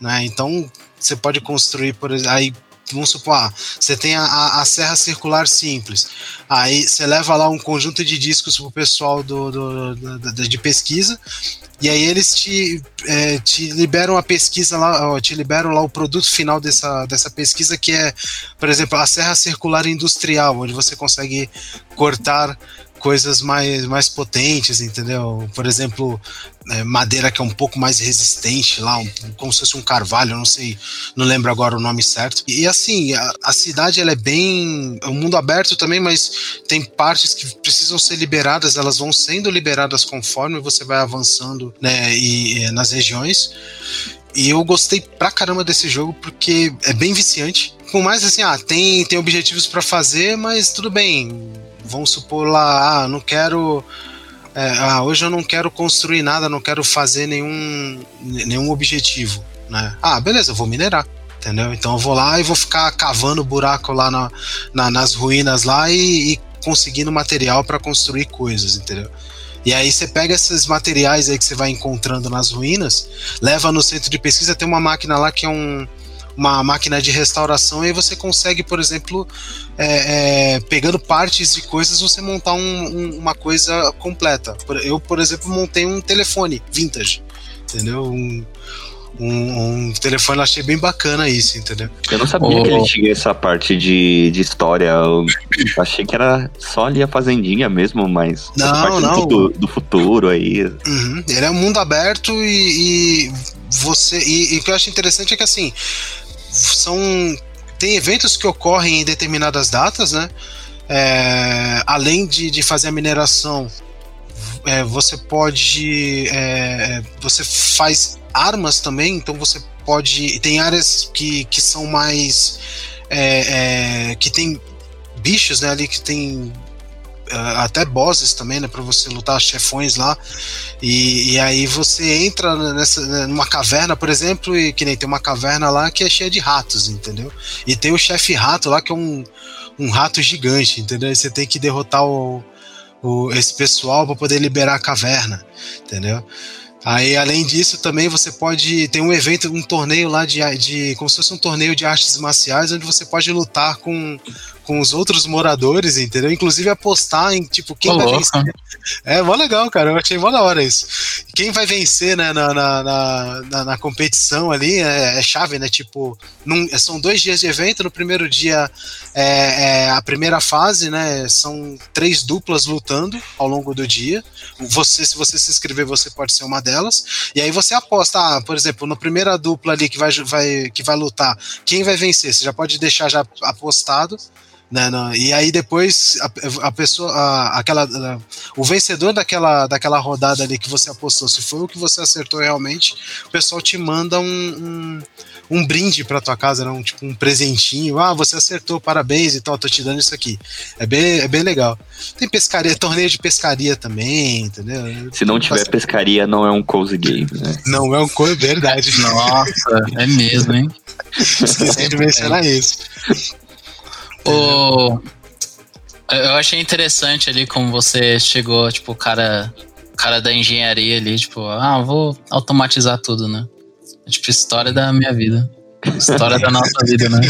né? Então você pode construir por aí vamos supor, ah, você tem a, a, serra circular simples, aí você leva lá um conjunto de discos para o pessoal do, do, do, de pesquisa, e aí eles te, é, te liberam a pesquisa lá, te liberam lá o produto final dessa, dessa pesquisa, que é, por exemplo, a serra circular industrial, onde você consegue cortar coisas mais, mais potentes, entendeu? Por exemplo, é, madeira que é um pouco mais resistente lá, um, como se fosse um carvalho, não sei, não lembro agora o nome certo. E assim, a, a cidade ela é bem. É um mundo aberto também, mas tem partes que precisam ser liberadas, elas vão sendo liberadas conforme você vai avançando né, e, e nas regiões. e eu gostei pra caramba desse jogo porque é bem viciante. Por mais assim, ah, tem, tem objetivos para fazer, mas tudo bem. Vamos supor lá, ah, não quero. É, ah, hoje eu não quero construir nada, não quero fazer nenhum, nenhum objetivo. Né? Ah, beleza, eu vou minerar. Entendeu? Então eu vou lá e vou ficar cavando buraco lá na, na nas ruínas lá e, e conseguindo material para construir coisas, entendeu? E aí você pega esses materiais aí que você vai encontrando nas ruínas, leva no centro de pesquisa, tem uma máquina lá que é um, uma máquina de restauração, e aí você consegue, por exemplo, é, é, pegando partes de coisas, você montar um, um, uma coisa completa. Eu, por exemplo, montei um telefone vintage, entendeu? Um, um, um, telefone, eu achei bem bacana isso, entendeu? Eu não sabia oh. que ele tinha essa parte de, de história. Eu achei que era só ali a fazendinha mesmo, mas. Não, não. Do, do, futuro aí. Uhum. Ele é um mundo aberto e, e você. E, e, o que eu acho interessante é que assim. São. Tem eventos que ocorrem em determinadas datas, né? É, além de, de fazer a mineração, é, você pode. É, você faz armas também, então você pode. Tem áreas que, que são mais. É, é, que tem bichos né, ali que tem até bosses também, né, para você lutar chefões lá. E, e, aí você entra nessa numa caverna, por exemplo, e que nem tem uma caverna lá que é cheia de ratos, entendeu? E tem o chefe rato lá que é um, um rato gigante, entendeu? E você tem que derrotar o, o esse pessoal para poder liberar a caverna, entendeu? Aí, além disso, também você pode. Tem um evento, um torneio lá de, de. como se fosse um torneio de artes marciais, onde você pode lutar com, com os outros moradores, entendeu? Inclusive apostar em, tipo, quem vai vencer. É mó legal, cara. Eu achei mó da hora isso. Quem vai vencer, né, na, na, na, na competição ali é, é, chave, né? Tipo, num, são dois dias de evento. No primeiro dia é, é, a primeira fase, né? São três duplas lutando ao longo do dia. Você, se você se inscrever, você pode ser uma delas. E aí você aposta, ah, por exemplo, na primeira dupla ali que vai, vai, que vai lutar, quem vai vencer? Você já pode deixar já apostado. Né, não, e aí depois a, a pessoa, a, aquela, a, o vencedor daquela, daquela rodada ali que você apostou, se foi o que você acertou realmente, o pessoal te manda um, um, um brinde para tua casa, né, um, tipo um presentinho. Ah, você acertou, parabéns e tal, tô te dando isso aqui. É bem, é bem legal. Tem pescaria, torneio de pescaria também, entendeu? Se não tiver pescaria, não é um cozy game, né? Não é um cozy, verdade. Nossa, é mesmo, hein? Esqueci de mencionar isso. O... Eu achei interessante ali como você chegou, tipo, o cara, cara da engenharia ali, tipo, ah, vou automatizar tudo, né? É, tipo, história da minha vida. História da nossa vida, né?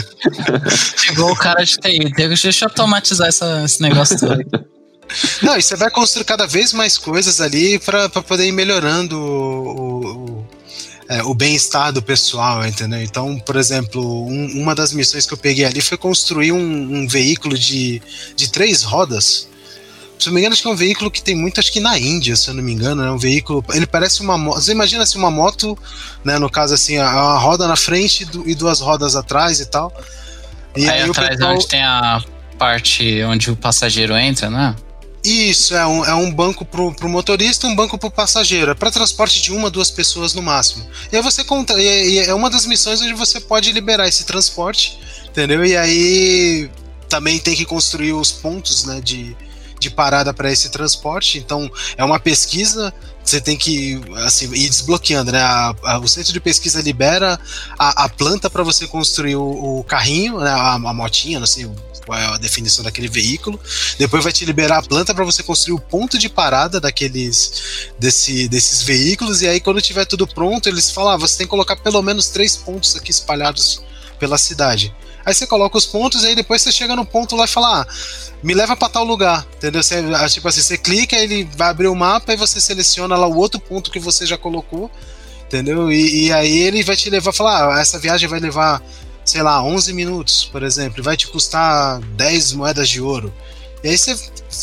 Chegou o cara de TI, deixa eu automatizar essa, esse negócio todo. Não, e você vai construir cada vez mais coisas ali para poder ir melhorando o, o, é, o bem-estar do pessoal, entendeu? Então, por exemplo, um, uma das missões que eu peguei ali foi construir um, um, veículo de, de três rodas. Se não me engano, acho que é um veículo que tem muito, acho que na Índia, se eu não me engano, é um veículo. Ele parece uma moto. Você imagina assim, uma moto, né? No caso, assim, uma roda na frente e duas rodas atrás e tal. E aí, aí atrás pessoal... onde tem a parte onde o passageiro entra, né? Isso, é um, é um banco pro, pro motorista um banco pro passageiro. É para transporte de uma, duas pessoas no máximo. E aí você conta. E, é uma das missões onde você pode liberar esse transporte, entendeu? E aí também tem que construir os pontos né, de, de parada para esse transporte. Então é uma pesquisa. Você tem que assim, ir desbloqueando, né? A, a, o centro de pesquisa libera a, a planta para você construir o, o carrinho, né? a, a motinha, não sei, qual é a definição daquele veículo. Depois vai te liberar a planta para você construir o ponto de parada daqueles desse, desses veículos. E aí, quando tiver tudo pronto, eles falam: ah, você tem que colocar pelo menos três pontos aqui espalhados pela cidade. Aí você coloca os pontos, e aí depois você chega no ponto lá e fala: ah, me leva para tal lugar, entendeu? Você, ah, tipo assim, você clica, ele vai abrir o mapa e você seleciona lá o outro ponto que você já colocou, entendeu? E, e aí ele vai te levar, falar: ah, essa viagem vai levar sei lá, 11 minutos, por exemplo, vai te custar 10 moedas de ouro. E aí você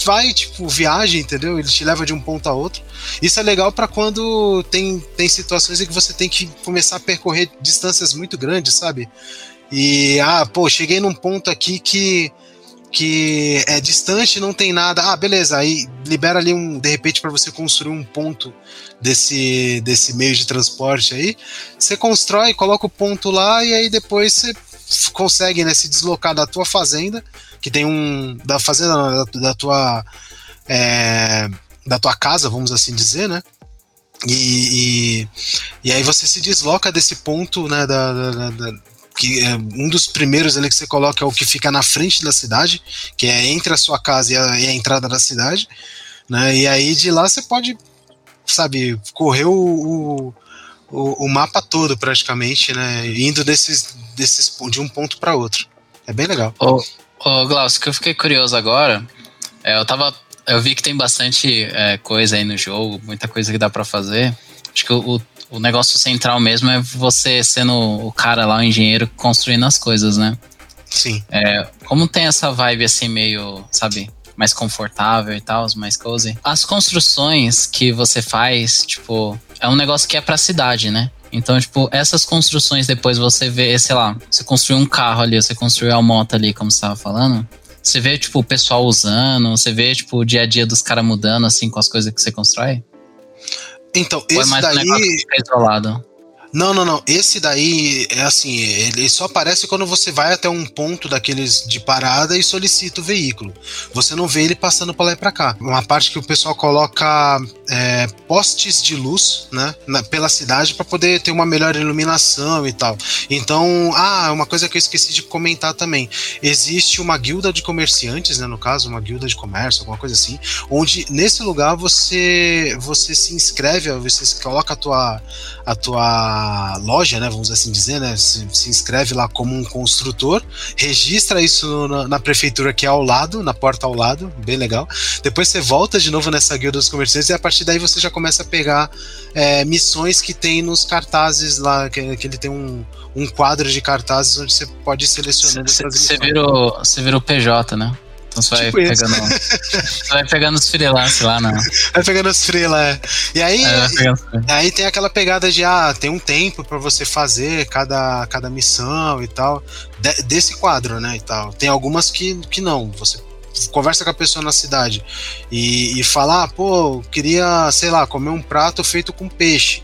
vai, tipo, viagem, entendeu? Ele te leva de um ponto a outro. Isso é legal para quando tem, tem situações em que você tem que começar a percorrer distâncias muito grandes, sabe? E, ah, pô, cheguei num ponto aqui que que é distante, não tem nada. Ah, beleza, aí libera ali um, de repente, para você construir um ponto desse, desse meio de transporte aí. Você constrói, coloca o ponto lá e aí depois você consegue né, se deslocar da tua fazenda, que tem um. da fazenda, da, da tua. É, da tua casa, vamos assim dizer, né? E, e, e, aí você se desloca desse ponto, né, da, da, da que é um dos primeiros ali que você coloca é o que fica na frente da cidade, que é entre a sua casa e a, e a entrada da cidade, né? E aí de lá você pode, sabe, correr o, o, o mapa todo praticamente, né? Indo desses, desses de um ponto para outro. É bem legal. Ô, ô Glaucio, que eu fiquei curioso agora, é, eu tava eu vi que tem bastante é, coisa aí no jogo, muita coisa que dá para fazer. Acho que o, o negócio central mesmo é você sendo o cara lá, o engenheiro, construindo as coisas, né? Sim. É, como tem essa vibe assim, meio, sabe, mais confortável e tal, mais cozy. As construções que você faz, tipo, é um negócio que é pra cidade, né? Então, tipo, essas construções depois você vê, sei lá, você construiu um carro ali, você construiu a moto ali, como você estava falando. Você vê, tipo, o pessoal usando, você vê, tipo, o dia a dia dos caras mudando, assim, com as coisas que você constrói? Então, é esse é daí. Um isolado? Não, não, não. Esse daí é assim, ele só aparece quando você vai até um ponto daqueles de parada e solicita o veículo. Você não vê ele passando para lá e para cá. Uma parte que o pessoal coloca é, postes de luz, né, na, pela cidade para poder ter uma melhor iluminação e tal. Então, ah, uma coisa que eu esqueci de comentar também. Existe uma guilda de comerciantes, né, no caso, uma guilda de comércio, alguma coisa assim, onde nesse lugar você você se inscreve, você coloca a tua a tua loja, né, vamos assim dizer, né, se, se inscreve lá como um construtor, registra isso na, na, prefeitura que é ao lado, na porta ao lado, bem legal. Depois você volta de novo nessa guilda dos comerciantes e a partir daí você já começa a pegar é, missões que tem nos cartazes lá, que, que ele tem um, um quadro de cartazes onde você pode selecionar. Você virou, você virou PJ, né? Você vai, tipo pegando, você vai pegando os freelance lá, né? Vai pegando os freelance. É. E aí, é, aí tem aquela pegada de, ah, tem um tempo para você fazer cada, cada missão e tal. De, desse quadro, né, e tal. Tem algumas que, que não. Você conversa com a pessoa na cidade e, e fala, ah, pô, queria, sei lá, comer um prato feito com peixe.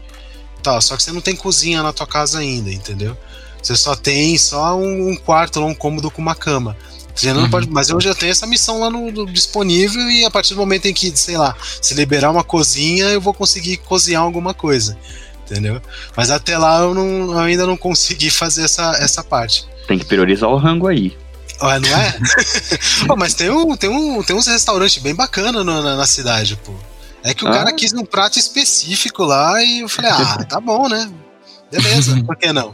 Tal, só que você não tem cozinha na tua casa ainda, entendeu? Você só tem só um, um quarto, um cômodo com uma cama. Você não uhum. pode, mas eu já tenho essa missão lá no, no, disponível e a partir do momento em que, sei lá, se liberar uma cozinha, eu vou conseguir cozinhar alguma coisa. Entendeu? Mas até lá eu, não, eu ainda não consegui fazer essa, essa parte. Tem que priorizar o rango aí. Ué, não é? oh, mas tem, um, tem, um, tem uns restaurantes bem bacanas na, na, cidade, pô. É que o ah. cara quis um prato específico lá e eu falei, ah, tá bom, né? Beleza, por que não?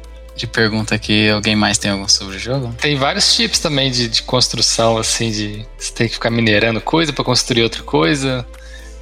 de pergunta aqui. Alguém mais tem algum sobre o jogo? Tem vários tipos também de, de construção, assim, de você tem que ficar minerando coisa para construir outra coisa.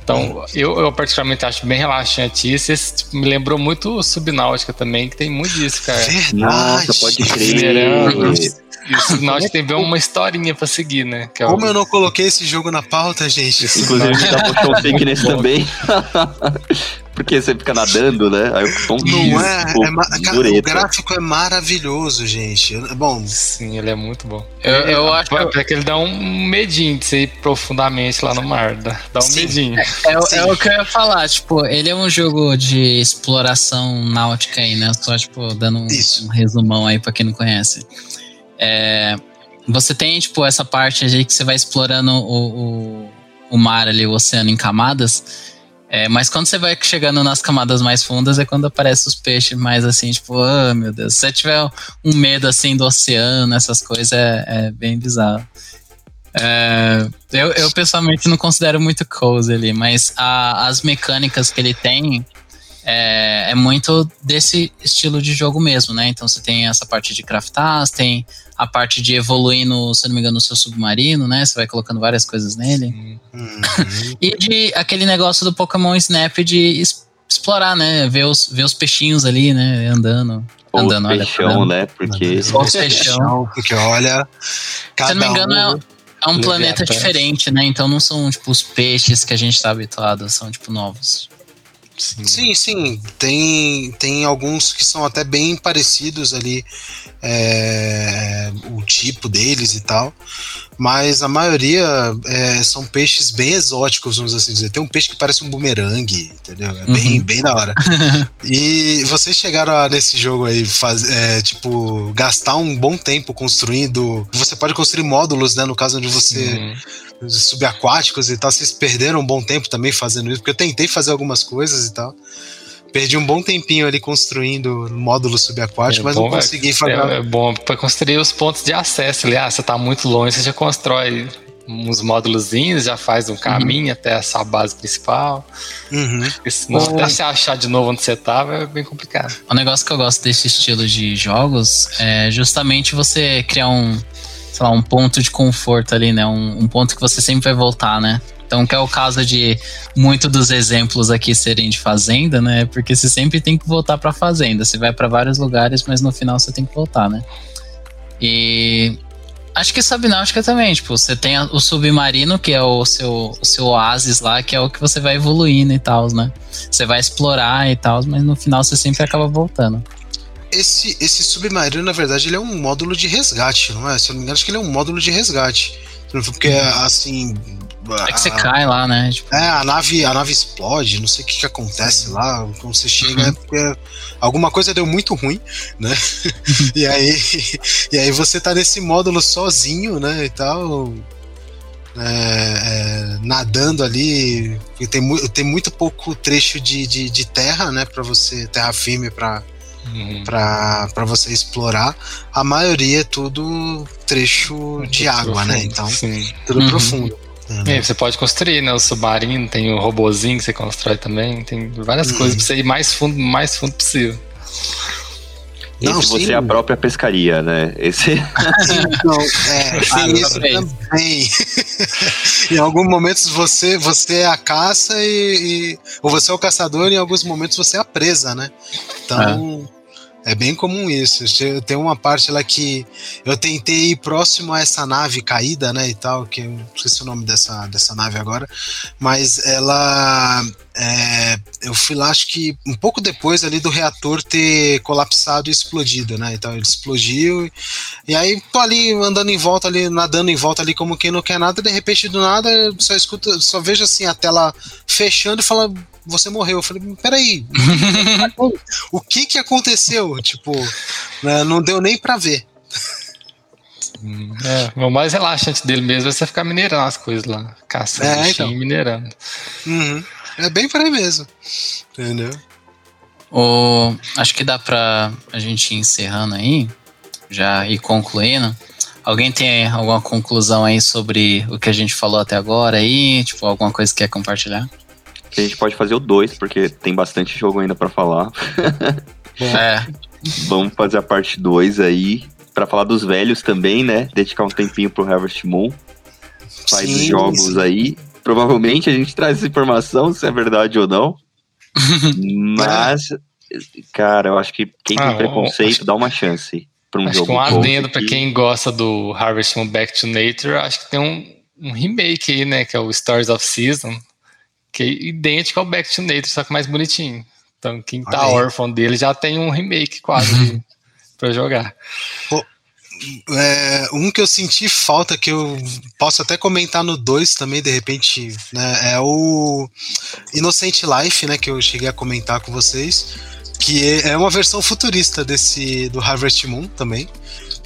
Então, eu, eu particularmente acho bem relaxante isso. Esse tipo, me lembrou muito o Subnáutica também, que tem muito disso, cara. Verdade. Nossa, pode crer. E o Subnáutica tem bem uma historinha pra seguir, né? É Como o... eu não coloquei esse jogo na pauta, gente? Inclusive, a gente já botou um fake nesse também. Porque você fica nadando, né? Aí eu um Não é? é cara, o gráfico é maravilhoso, gente. Bom. Sim, ele é muito bom. Eu, eu acho que, é que ele dá um medinho de você ir profundamente lá no mar. Dá, dá um Sim. medinho. É, é, é, o que eu ia falar, tipo, ele é um jogo de exploração náutica aí, né? Só, tipo, dando um, um resumão aí pra quem não conhece. É, você tem, tipo, essa parte aí que você vai explorando o, o, o mar ali, o oceano em camadas. É, mas quando você vai chegando nas camadas mais fundas é quando aparecem os peixes mais assim, tipo, oh, meu Deus. Se você tiver um medo assim do oceano, essas coisas, é, é bem bizarro. É, eu, eu, pessoalmente não considero muito cozy ali, mas a, as mecânicas que ele tem é, é, muito desse estilo de jogo mesmo, né? Então você tem essa parte de craftar, tem a parte de evoluir no, se não me engano, no seu submarino, né? Você vai colocando várias coisas nele. Uhum. e de aquele negócio do Pokémon Snap de explorar, né? Ver os, ver os peixinhos ali, né? Andando. Ou andando, olha, peixão, né? Porque. Os peixão. Porque olha. Se não me engano, um... é, é um planeta diferente, né? Então não são, tipo, os peixes que a gente tá habituado, são, tipo, novos. Sim. sim, sim. Tem, tem alguns que são até bem parecidos ali, é, o tipo deles e tal. Mas a maioria é, são peixes bem exóticos, vamos assim dizer. Tem um peixe que parece um bumerangue, entendeu? É bem, uhum. bem da hora. e vocês chegaram a, nesse jogo aí, faz, é, tipo, gastar um bom tempo construindo. Você pode construir módulos, né? No caso onde você. Uhum subaquáticos e tal, vocês perderam um bom tempo também fazendo isso, porque eu tentei fazer algumas coisas e tal. Perdi um bom tempinho ali construindo módulos subaquáticos, é mas bom, não consegui fazer. É, é, bom para construir os pontos de acesso ali. Ah, você tá muito longe, você já constrói uns módulozinhos, já faz um caminho uhum. até essa base principal. Uhum. Senão, até você achar de novo onde você tava é bem complicado. O negócio que eu gosto desse estilo de jogos é justamente você criar um sei lá, um ponto de conforto ali, né? Um, um ponto que você sempre vai voltar, né? Então, que é o caso de muito dos exemplos aqui serem de fazenda, né? Porque você sempre tem que voltar para fazenda. Você vai para vários lugares, mas no final você tem que voltar, né? E acho que subnáutica também, tipo, você tem o submarino, que é o seu, o seu oásis lá, que é o que você vai evoluindo e tal, né? Você vai explorar e tal, mas no final você sempre acaba voltando esse, esse submarino, na verdade, ele é um módulo de resgate, não é? Se eu não me engano, acho que ele é um módulo de resgate. Porque, assim. É que você cai lá, né? Tipo... É, a nave, a nave explode, não sei o que, que acontece lá. Quando você chega, uhum. é porque alguma coisa deu muito ruim, né? e, aí, e aí você tá nesse módulo sozinho, né? E tal. É, é, nadando ali. Tem, tem muito pouco trecho de, de, de terra, né? Para você, terra firme para uhum. para você explorar. A maioria é tudo trecho de água, né? profundo, né? Então, sim. tudo uhum. profundo. É, você pode construir, né? O submarino, tem o robozinho que você constrói também, tem várias uhum. coisas pra você ir mais fundo, mais fundo possível. Não, Esse você é a própria pescaria, né? Esse. Não, é, tem isso também. em alguns momentos você, você é a caça e, e, Ou você é o caçador e em alguns momentos você é a presa, né? Então. É. É bem comum isso. Tem uma parte lá que eu tentei ir próximo a essa nave caída, né, e tal, que eu esqueci o nome dessa, dessa nave agora, mas ela. É, eu fui lá, acho que um pouco depois ali do reator ter colapsado e explodido, né? Então ele explodiu. E aí tô ali andando em volta ali, nadando em volta ali como quem não quer nada, de repente do nada só escuta, só vejo assim a tela fechando e fala você morreu. Eu falei, peraí, o que que aconteceu? Tipo, né, não deu nem pra ver. É, o mais relaxante dele mesmo é você ficar minerando as coisas lá. Caçando, é, então. minerando. Uhum. É bem por aí mesmo. Entendeu? O, acho que dá pra a gente ir encerrando aí, já ir concluindo. Alguém tem alguma conclusão aí sobre o que a gente falou até agora aí? Tipo, alguma coisa que quer compartilhar? Que a gente pode fazer o 2, porque tem bastante jogo ainda para falar. é. Vamos fazer a parte 2 aí, para falar dos velhos também, né? Dedicar um tempinho pro Harvest Moon. Faz sim, jogos sim. aí. Provavelmente a gente traz essa informação, se é verdade ou não. Mas, cara, eu acho que quem ah, tem preconceito, acho... dá uma chance para um acho jogo. Acho que um adendo para quem gosta do Harvest Moon Back to Nature, acho que tem um, um remake aí, né? Que é o Stars of Season que é idêntico ao Back to Nature, só que mais bonitinho. Então, quem tá órfão dele já tem um remake quase para jogar. Pô, é, um que eu senti falta, que eu posso até comentar no 2 também, de repente, né, é o Innocent Life, né, que eu cheguei a comentar com vocês, que é, é uma versão futurista desse do Harvest Moon também,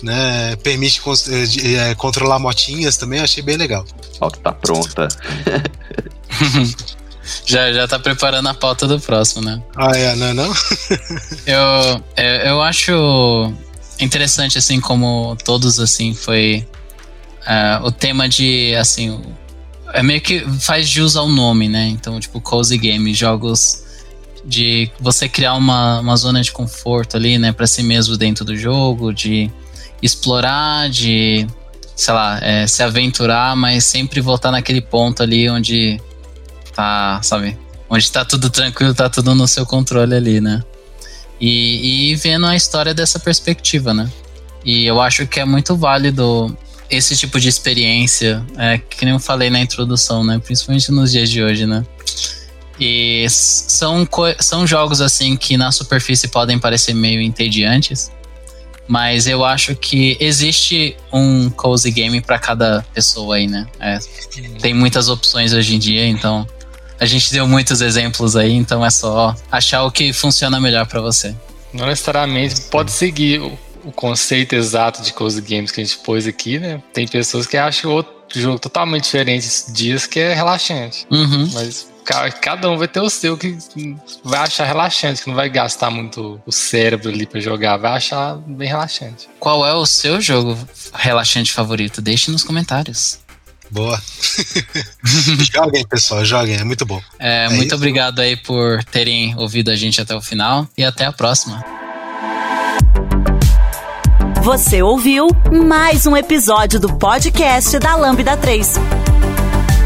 né, permite é, é, controlar motinhas também, achei bem legal. Ó, tá pronta. já, já tá preparando a pauta do próximo, né? Ah, é, não é não? eu, eu, eu acho interessante, assim, como todos, assim, foi uh, o tema de, assim, é meio que faz jus ao nome, né? Então, tipo, cozy game, jogos de você criar uma, uma zona de conforto ali, né, para si mesmo dentro do jogo, de explorar, de, sei lá, é, se aventurar, mas sempre voltar naquele ponto ali onde tá, sabe, onde tá tudo tranquilo, tá tudo no seu controle ali, né? E, e vendo a história dessa perspectiva, né? E eu acho que é muito válido esse tipo de experiência, é, que nem eu falei na introdução, né? Principalmente nos dias de hoje, né? E são, são jogos assim que na superfície podem parecer meio entediantes, mas eu acho que existe um cozy game para cada pessoa aí, né? É, tem muitas opções hoje em dia, então a gente deu muitos exemplos aí, então é só achar o que funciona melhor para você. Não necessariamente pode seguir o, o, conceito exato de cozy games que a gente pôs aqui, né? Tem pessoas que acham outro jogo totalmente diferente dias que é relaxante. Uhum. Mas cada um vai ter o seu que vai achar relaxante, que não vai gastar muito o cérebro ali para jogar, vai achar bem relaxante. Qual é o seu jogo relaxante favorito? Deixe nos comentários. Boa. joguem, pessoal, joguem, é muito bom. É, é muito isso? obrigado aí por terem ouvido a gente até o final e até a próxima. Você ouviu mais um episódio do podcast da Lambda 3.